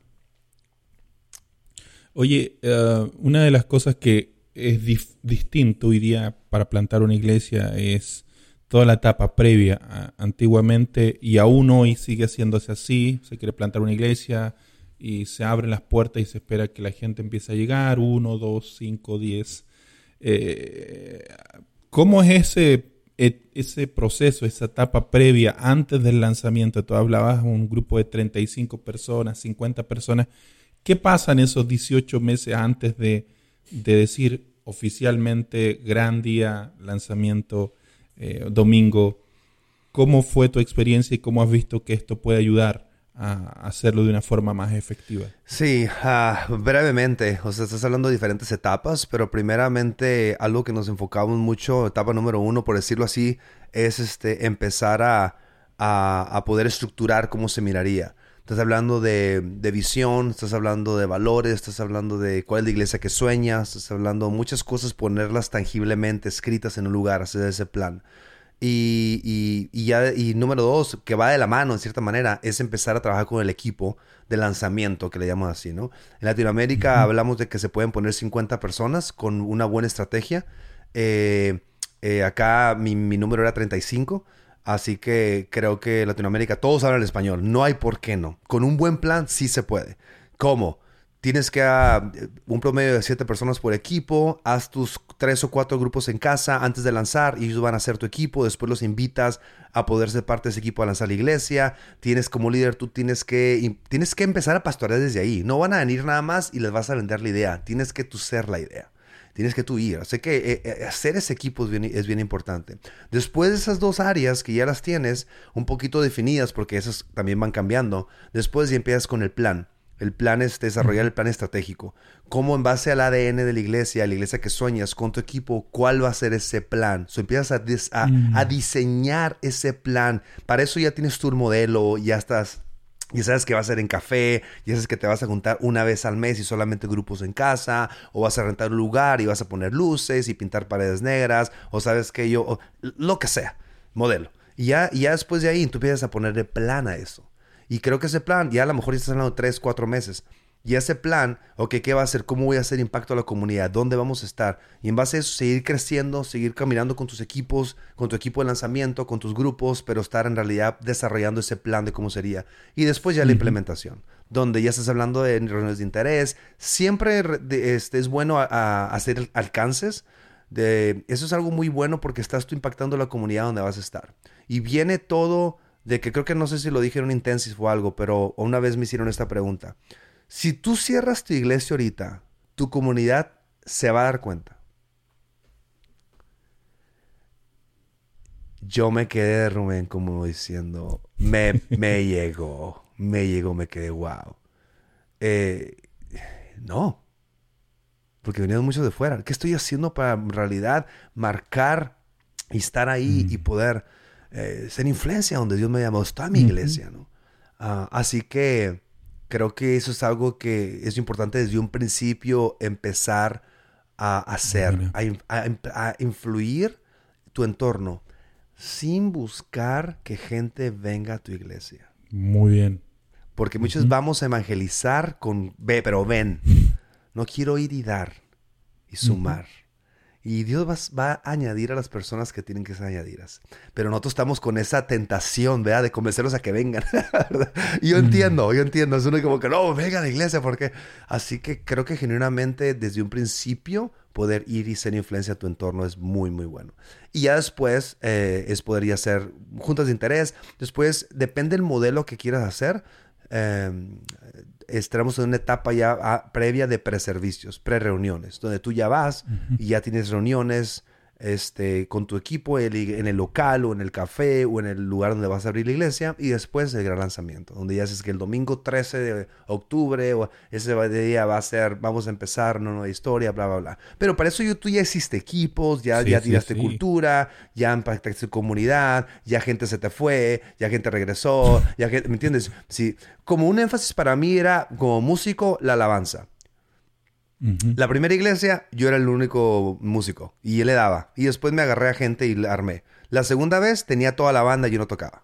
Oye, eh, una de las cosas que es distinto hoy día para plantar una iglesia es toda la etapa previa. Antiguamente y aún hoy sigue haciéndose así. Se quiere plantar una iglesia, y se abren las puertas y se espera que la gente empiece a llegar, uno, dos, cinco, diez. Eh, ¿Cómo es ese, ese proceso, esa etapa previa antes del lanzamiento? Tú hablabas de un grupo de 35 personas, 50 personas. ¿Qué pasa en esos 18 meses antes de, decir oficialmente gran día, lanzamiento, eh, domingo? ¿Cómo fue tu experiencia y cómo has visto que esto puede ayudar a hacerlo de una forma más efectiva? Sí, ah, brevemente, o sea, estás hablando de diferentes etapas, pero primeramente algo que nos enfocamos mucho, etapa número uno, por decirlo así, es este, empezar a, a, poder estructurar cómo se miraría. Estás hablando de, de, visión, estás hablando de valores, estás hablando de cuál es la iglesia que sueñas, estás hablando de muchas cosas, ponerlas tangiblemente escritas en un lugar, hacer ese plan. Y, y, ya, y número dos, que va de la mano en cierta manera, es empezar a trabajar con el equipo de lanzamiento, que le llamamos así, ¿no? En Latinoamérica hablamos de que se pueden poner 50 personas con una buena estrategia. Eh, eh, acá mi, mi, número era 35, así que creo que Latinoamérica todos hablan español. No hay por qué no. Con un buen plan sí se puede. ¿Cómo? Tienes que uh, un promedio de siete personas por equipo, haz tus tres o cuatro grupos en casa antes de lanzar y ellos van a ser tu equipo, después los invitas a poder ser parte de ese equipo a lanzar la iglesia, tienes como líder, tú tienes que, tienes que empezar a pastorear desde ahí, no van a venir nada más y les vas a vender la idea, tienes que tú ser la idea. Tienes que tú ir. Así que eh, eh, hacer ese equipo es bien, es bien importante. Después de esas dos áreas que ya las tienes un poquito definidas, porque esas también van cambiando, después ya empiezas con el plan el plan es desarrollar el plan estratégico. Cómo en base al ADN de la iglesia, la iglesia que sueñas con tu equipo, cuál va a ser ese plan. So, empiezas a, a, diseñar ese plan. Para eso ya tienes tu modelo, ya estás ya sabes que va a ser en café, ya sabes que te vas a juntar una vez al mes y solamente grupos en casa, o vas a rentar un lugar y vas a poner luces y pintar paredes negras, o sabes que yo, lo que sea, modelo. Y ya, y ya después de ahí tú empiezas a ponerle plan a eso. Y creo que ese plan, ya a lo mejor ya estás hablando de tres, cuatro meses. Y ese plan, ok, ¿qué va a hacer? ¿Cómo voy a hacer impacto a la comunidad? ¿Dónde vamos a estar? Y en base a eso, seguir creciendo, seguir caminando con tus equipos, con tu equipo de lanzamiento, con tus grupos, pero estar en realidad desarrollando ese plan de cómo sería. Y después ya la implementación, donde ya estás hablando de reuniones de interés. Siempre este, es bueno hacer alcances. De, eso es algo muy bueno porque estás tú impactando la comunidad donde vas a estar. Y viene todo de que creo que no sé si lo dije en un intensis o algo, pero una vez me hicieron esta pregunta. Si tú cierras tu iglesia ahorita, tu comunidad se va a dar cuenta. Yo me quedé, Rubén, como diciendo, me, me llegó, me llegó, me quedé, wow. Eh, no, porque venían muchos de fuera. ¿Qué estoy haciendo para en realidad marcar y estar ahí y poder eh, ser influencia donde Dios me llamó. Está mi iglesia, ¿no? Ah, así que creo que eso es algo que es importante desde un principio empezar a hacer, a, influir tu entorno sin buscar que gente venga a tu iglesia. Muy bien. Porque muchos vamos a evangelizar con ve, pero ven. No quiero ir y dar y sumar. Y Dios va, a añadir a las personas que tienen que ser añadidas. Pero nosotros estamos con esa tentación, ¿verdad? De convencerlos a que vengan. y yo entiendo, yo entiendo. Es uno como que, no, venga a la iglesia, porque... Así que creo que genuinamente desde un principio poder ir y ser influencia a tu entorno es muy, muy bueno. Y ya después eh, es podría ser juntas de interés. Después, depende del modelo que quieras hacer. Eh, estamos en una etapa ya ah, previa de preservicios, pre-reuniones, donde tú ya vas y ya tienes reuniones este, con tu equipo en el local o en el café o en el lugar donde vas a abrir la iglesia y después el gran lanzamiento, donde ya dices que el domingo 13 de octubre o ese día va a ser, vamos a empezar una nueva historia, bla, bla, bla. Pero para eso tú ya hiciste equipos, ya, ya tiraste cultura, ya impactaste comunidad, ya gente se te fue, ya gente regresó, ya ¿me entiendes? Sí, como un énfasis para mí era como músico la alabanza. La primera iglesia, yo era el único músico y él le daba. Y después me agarré a gente y la armé. La segunda vez tenía toda la banda y yo no tocaba.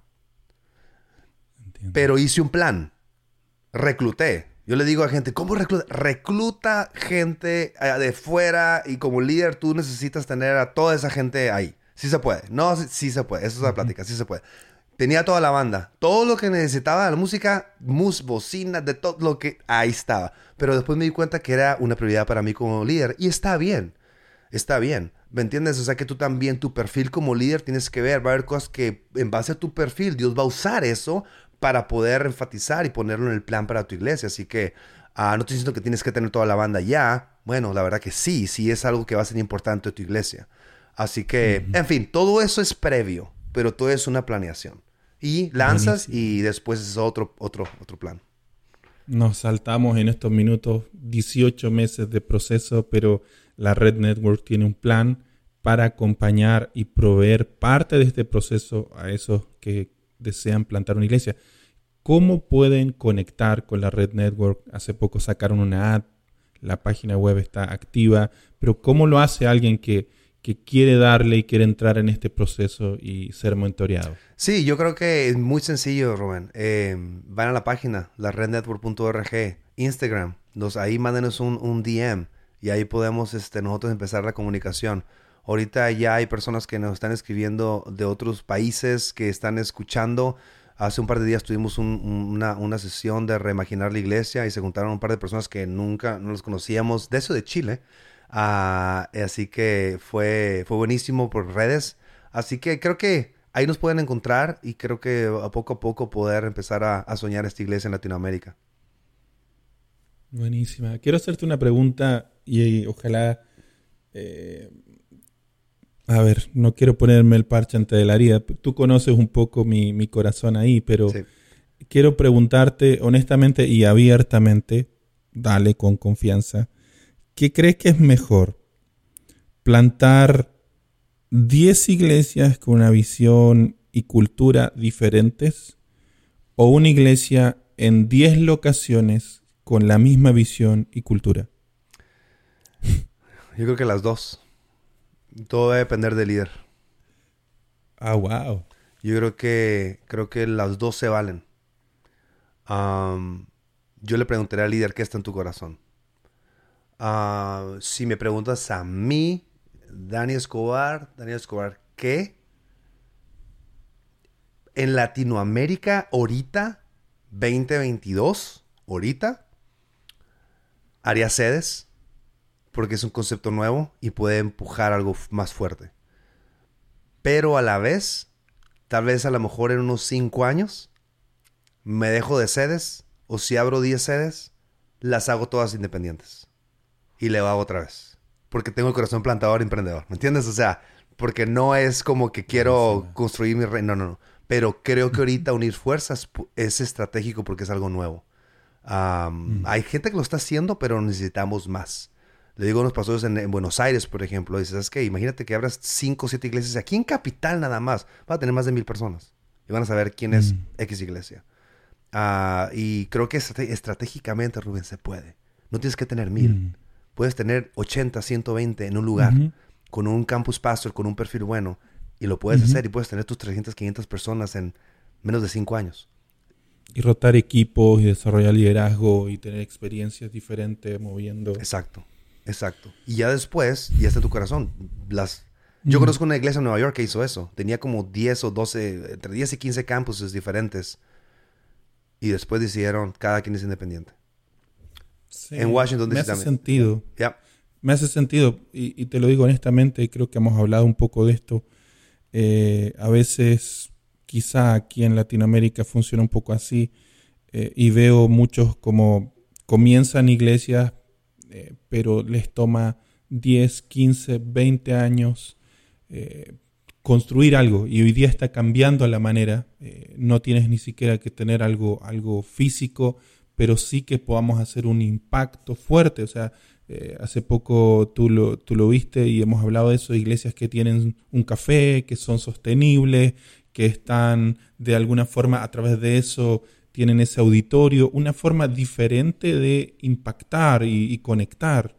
Pero hice un plan. Recluté. Yo le digo a gente, ¿cómo recluta? Recluta gente eh, de fuera y como líder tú necesitas tener a toda esa gente ahí. Sí se puede. No, sí, se puede. Eso es la plática. Sí se puede. Tenía toda la banda. Todo lo que necesitaba, la música, mus, bocina, de todo lo que... Ahí estaba. Pero después me di cuenta que era una prioridad para mí como líder. Y está bien. Está bien. ¿Me entiendes? O sea que tú también, tu perfil como líder tienes que ver. Va a haber cosas que en base a tu perfil, Dios va a usar eso para poder enfatizar y ponerlo en el plan para tu iglesia. Así que ah, no estoy diciendo que tienes que tener toda la banda ya. Bueno, la verdad que sí. Sí es algo que va a ser importante en tu iglesia. Así que, en fin, todo eso es previo pero todo es una planeación. Y lanzas y después es otro, otro, otro plan. Nos saltamos en estos minutos 18 meses de proceso, pero la Red Network tiene un plan para acompañar y proveer parte de este proceso a esos que desean plantar una iglesia. ¿Cómo pueden conectar con la Red Network? Hace poco sacaron una ad, la página web está activa, pero ¿cómo lo hace alguien que que quiere darle y quiere entrar en este proceso y ser monitoreado? Sí, yo creo que es muy sencillo, Rubén. Eh, van a la página, la rednetwork.org, Instagram, nos, ahí mándenos un, un, DM y ahí podemos este, nosotros empezar la comunicación. Ahorita ya hay personas que nos están escribiendo de otros países que están escuchando. Hace un par de días tuvimos una, una, sesión de reimaginar la iglesia y se juntaron un par de personas que nunca no los conocíamos, de eso de Chile. Ah, así que fue, fue buenísimo por redes. Así que creo que ahí nos pueden encontrar y creo que a poco a poco poder empezar a, soñar esta iglesia en Latinoamérica. Buenísima. Quiero hacerte una pregunta y, ojalá... Eh, a ver, no quiero ponerme el parche ante la herida. Tú conoces un poco mi, corazón ahí, pero quiero preguntarte honestamente y abiertamente, dale con confianza. ¿Qué crees que es mejor? ¿Plantar 10 iglesias con una visión y cultura diferentes? ¿O una iglesia en 10 locaciones con la misma visión y cultura? Yo creo que las dos. Todo va a depender del líder. Ah, wow. Yo creo que creo que las dos se valen. yo le preguntaré al líder qué está en tu corazón. Ah, si me preguntas a mí, Dani Escobar, Dani Escobar, ¿qué? En Latinoamérica, ahorita, 2022, ahorita, haría sedes, porque es un concepto nuevo y puede empujar algo más fuerte. Pero a la vez, tal vez a lo mejor en unos 5 años, me dejo de sedes, o si abro 10 sedes, las hago todas independientes y le va otra vez. Porque tengo el corazón plantador emprendedor. ¿Me entiendes? O sea, porque no es como que quiero construir mi reino. No, no, no. Pero creo que ahorita unir fuerzas es estratégico porque es algo nuevo. Hay gente que lo está haciendo, pero necesitamos más. Le digo a unos pastores en, Buenos Aires, por ejemplo, dices, es que imagínate que abras cinco o siete iglesias aquí en Capital nada más. Va a tener más de mil personas. Y van a saber quién es X iglesia. Ah, y creo que estratégicamente, Rubén, se puede. No tienes que tener mil. Puedes tener 80, 120 en un lugar, con un campus pastor, con un perfil bueno, y lo puedes hacer y puedes tener tus 300, 500 personas en menos de 5 años. Y rotar equipos y desarrollar liderazgo y tener experiencias diferentes moviendo. Exacto, exacto. Y ya después, ya está tu corazón. Las, yo conozco una iglesia en Nueva York que hizo eso. Tenía como 10 o 12, entre 10 y 15 campuses diferentes. Y después decidieron, cada quien es independiente en Washington Me hace sentido. Me hace sentido, y, te lo digo honestamente, creo que hemos hablado un poco de esto. Eh, a veces, quizá aquí en Latinoamérica funciona un poco así, eh, y veo muchos como comienzan iglesias, eh, pero les toma 10, 15, 20 años construir algo y hoy día está cambiando la manera. Eh, no tienes ni siquiera que tener algo, algo físico, pero sí que podamos hacer un impacto fuerte. O sea, eh, hace poco tú lo, tú lo viste y hemos hablado de eso, iglesias que tienen un café, que son sostenibles, que están de alguna forma a través de eso tienen ese auditorio, una forma diferente de impactar y, conectar.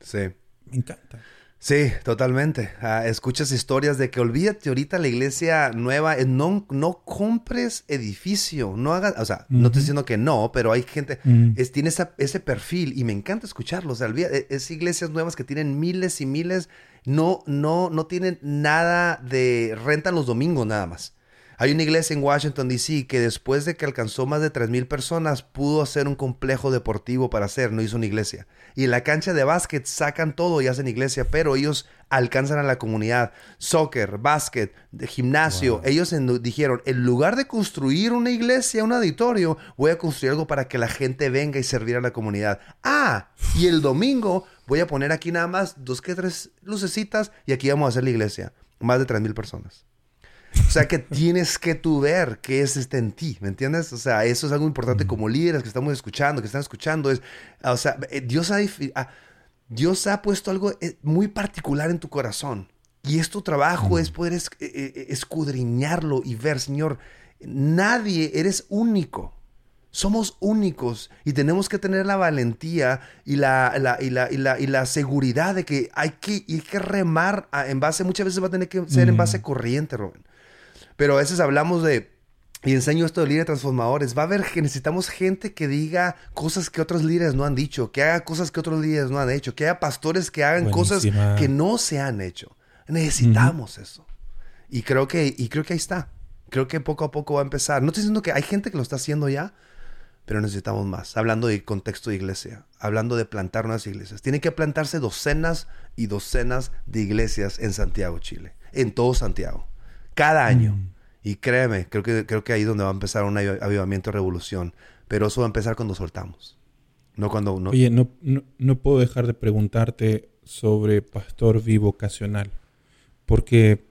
Sí. Me encanta. Sí, totalmente. Ah, escuchas historias de que olvídate ahorita la iglesia nueva, eh, no, no compres edificio, no hagas, o sea, no estoy diciendo que no, pero hay gente, es, tiene ese perfil y me encanta escucharlo. O sea, e, es iglesias nuevas que tienen miles y miles, no, no, no tienen nada de renta los domingos nada más. Hay una iglesia en Washington, D.C. que después de que alcanzó más de 3.000 personas pudo hacer un complejo deportivo para hacer, no hizo una iglesia. Y en la cancha de básquet sacan todo y hacen iglesia, pero ellos alcanzan a la comunidad. Soccer, básquet, gimnasio. Ellos dijeron, en lugar de construir una iglesia, un auditorio, voy a construir algo para que la gente venga y servir a la comunidad. Ah, y el domingo voy a poner aquí nada más dos que tres lucecitas y aquí vamos a hacer la iglesia. Más de 3.000 personas. O sea, que tienes que tú ver qué es este en ti, ¿me entiendes? O sea, eso es algo importante como líderes que estamos escuchando, que están escuchando. Es, o sea, eh, Dios ha, ah, Dios ha puesto algo eh, muy particular en tu corazón. Y es tu trabajo, es poder eh, escudriñarlo y ver, Señor, nadie, eres único. Somos únicos y tenemos que tener la valentía y la, y la, y la, y la seguridad de que hay que, hay que remar en base, muchas veces va a tener que ser en base corriente, Rubén. Pero a veces hablamos de, y enseño esto de líderes transformadores, va a haber que necesitamos gente que diga cosas que otros líderes no han dicho, que haga cosas que otros líderes no han hecho, que haya pastores que hagan cosas que no se han hecho. Necesitamos eso. Y creo que, y creo que ahí está. Creo que poco a poco va a empezar. No estoy diciendo que hay gente que lo está haciendo ya, pero necesitamos más. Hablando de contexto de iglesia, hablando de plantar unas iglesias. Tienen que plantarse docenas y docenas de iglesias en Santiago, Chile. En todo Santiago cada año. Mm. Y créeme, creo que, creo que ahí es donde va a empezar un avivamiento, revolución. Pero eso va a empezar cuando soltamos. No cuando uno... Oye, no, no, puedo dejar de preguntarte sobre pastor bivocacional. Porque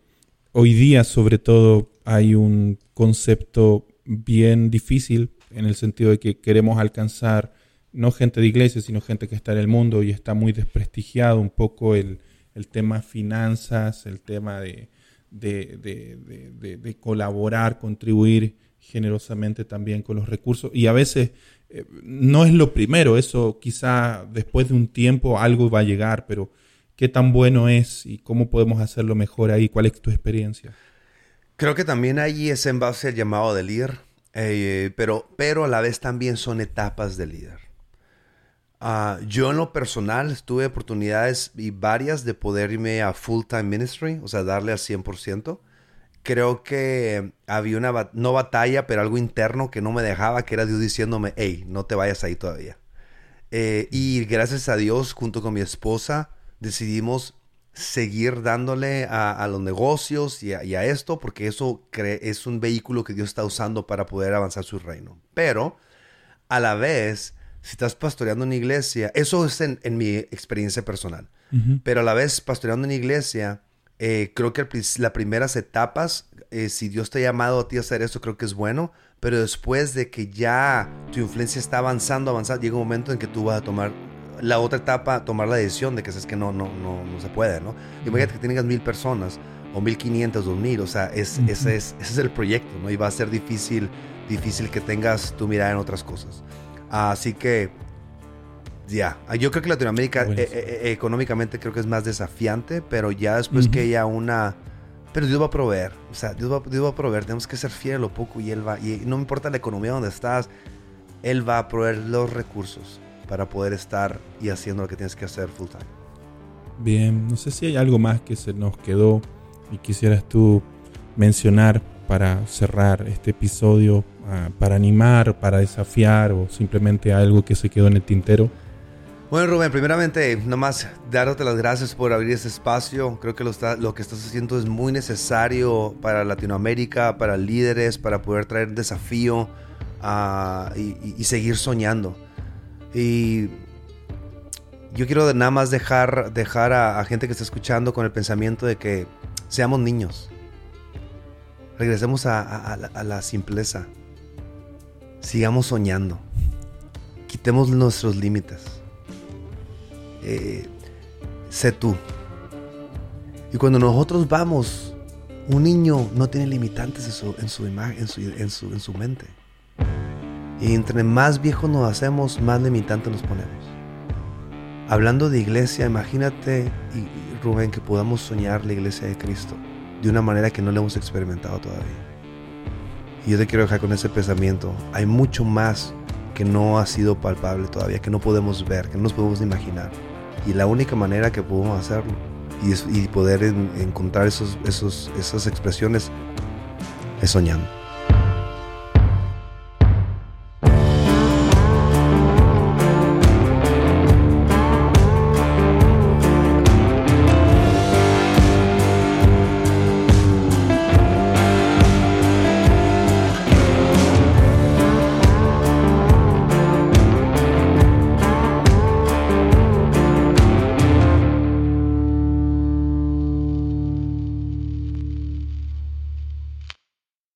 hoy día, sobre todo, hay un concepto bien difícil en el sentido de que queremos alcanzar no gente de iglesia, sino gente que está en el mundo y está muy desprestigiado un poco el, el tema finanzas, el tema de, de, colaborar, contribuir generosamente también con los recursos. Y a veces eh, no es lo primero, eso quizá después de un tiempo algo va a llegar, pero ¿qué tan bueno es y cómo podemos hacerlo mejor ahí? ¿Cuál es tu experiencia? Creo que también ahí es en base al llamado de líder, eh, pero, pero a la vez también son etapas de líder. Ah, yo en lo personal tuve oportunidades y varias de poder irme a full time ministry, o sea, darle al 100%. Creo que había una, no batalla, pero algo interno que no me dejaba, que era Dios diciéndome, hey, no te vayas ahí todavía. Eh, y gracias a Dios, junto con mi esposa, decidimos seguir dándole a, los negocios y a, esto, porque eso es un vehículo que Dios está usando para poder avanzar su reino. Pero a la vez si estás pastoreando una iglesia, eso es en, mi experiencia personal, pero a la vez pastoreando una iglesia, eh, creo que las primeras etapas, eh, si Dios te ha llamado a ti a hacer eso, creo que es bueno, pero después de que ya tu influencia está avanzando, avanzando, llega un momento en que tú vas a tomar la otra etapa, tomar la decisión de que es que no, no, no, no se puede, ¿no? Imagínate que tengas mil personas o mil quinientos, dos mil, o sea, es, ese, es, ese es el proyecto, ¿no? Y va a ser difícil, difícil que tengas tu mirada en otras cosas. Así que, ya, yo creo que Latinoamérica eh, eh, eh, económicamente creo que es más desafiante, pero ya después que haya una... Pero Dios va a proveer, o sea, Dios va, Dios va a proveer, tenemos que ser fieles a lo poco y Él va, y no importa la economía donde estás, Él va a proveer los recursos para poder estar y haciendo lo que tienes que hacer full time. Bien, no sé si hay algo más que se nos quedó y quisieras tú mencionar para cerrar este episodio para animar, para desafiar o simplemente algo que se quedó en el tintero? Bueno, Rubén, primeramente, nomás darte las gracias por abrir este espacio. Creo que lo, lo, que estás haciendo es muy necesario para Latinoamérica, para líderes, para poder traer desafío ah, y, seguir soñando. Y yo quiero nada más dejar, dejar a, a gente que está escuchando con el pensamiento de que Seamos niños. Regresemos a, la, simpleza. Sigamos soñando. Quitemos nuestros límites. Eh, sé tú. Y cuando nosotros vamos, un niño no tiene limitantes en su, en su imagen, en su, en su mente. Y entre más viejos nos hacemos, más limitantes nos ponemos. Hablando de iglesia, imagínate, Rubén, que podamos soñar la iglesia de Cristo de una manera que no la hemos experimentado todavía. Y yo te quiero dejar con ese pensamiento. Hay mucho más que no ha sido palpable todavía, que no podemos ver, que no nos podemos imaginar. Y la única manera que podemos hacerlo y, poder encontrar esos, esos, esas expresiones es soñando.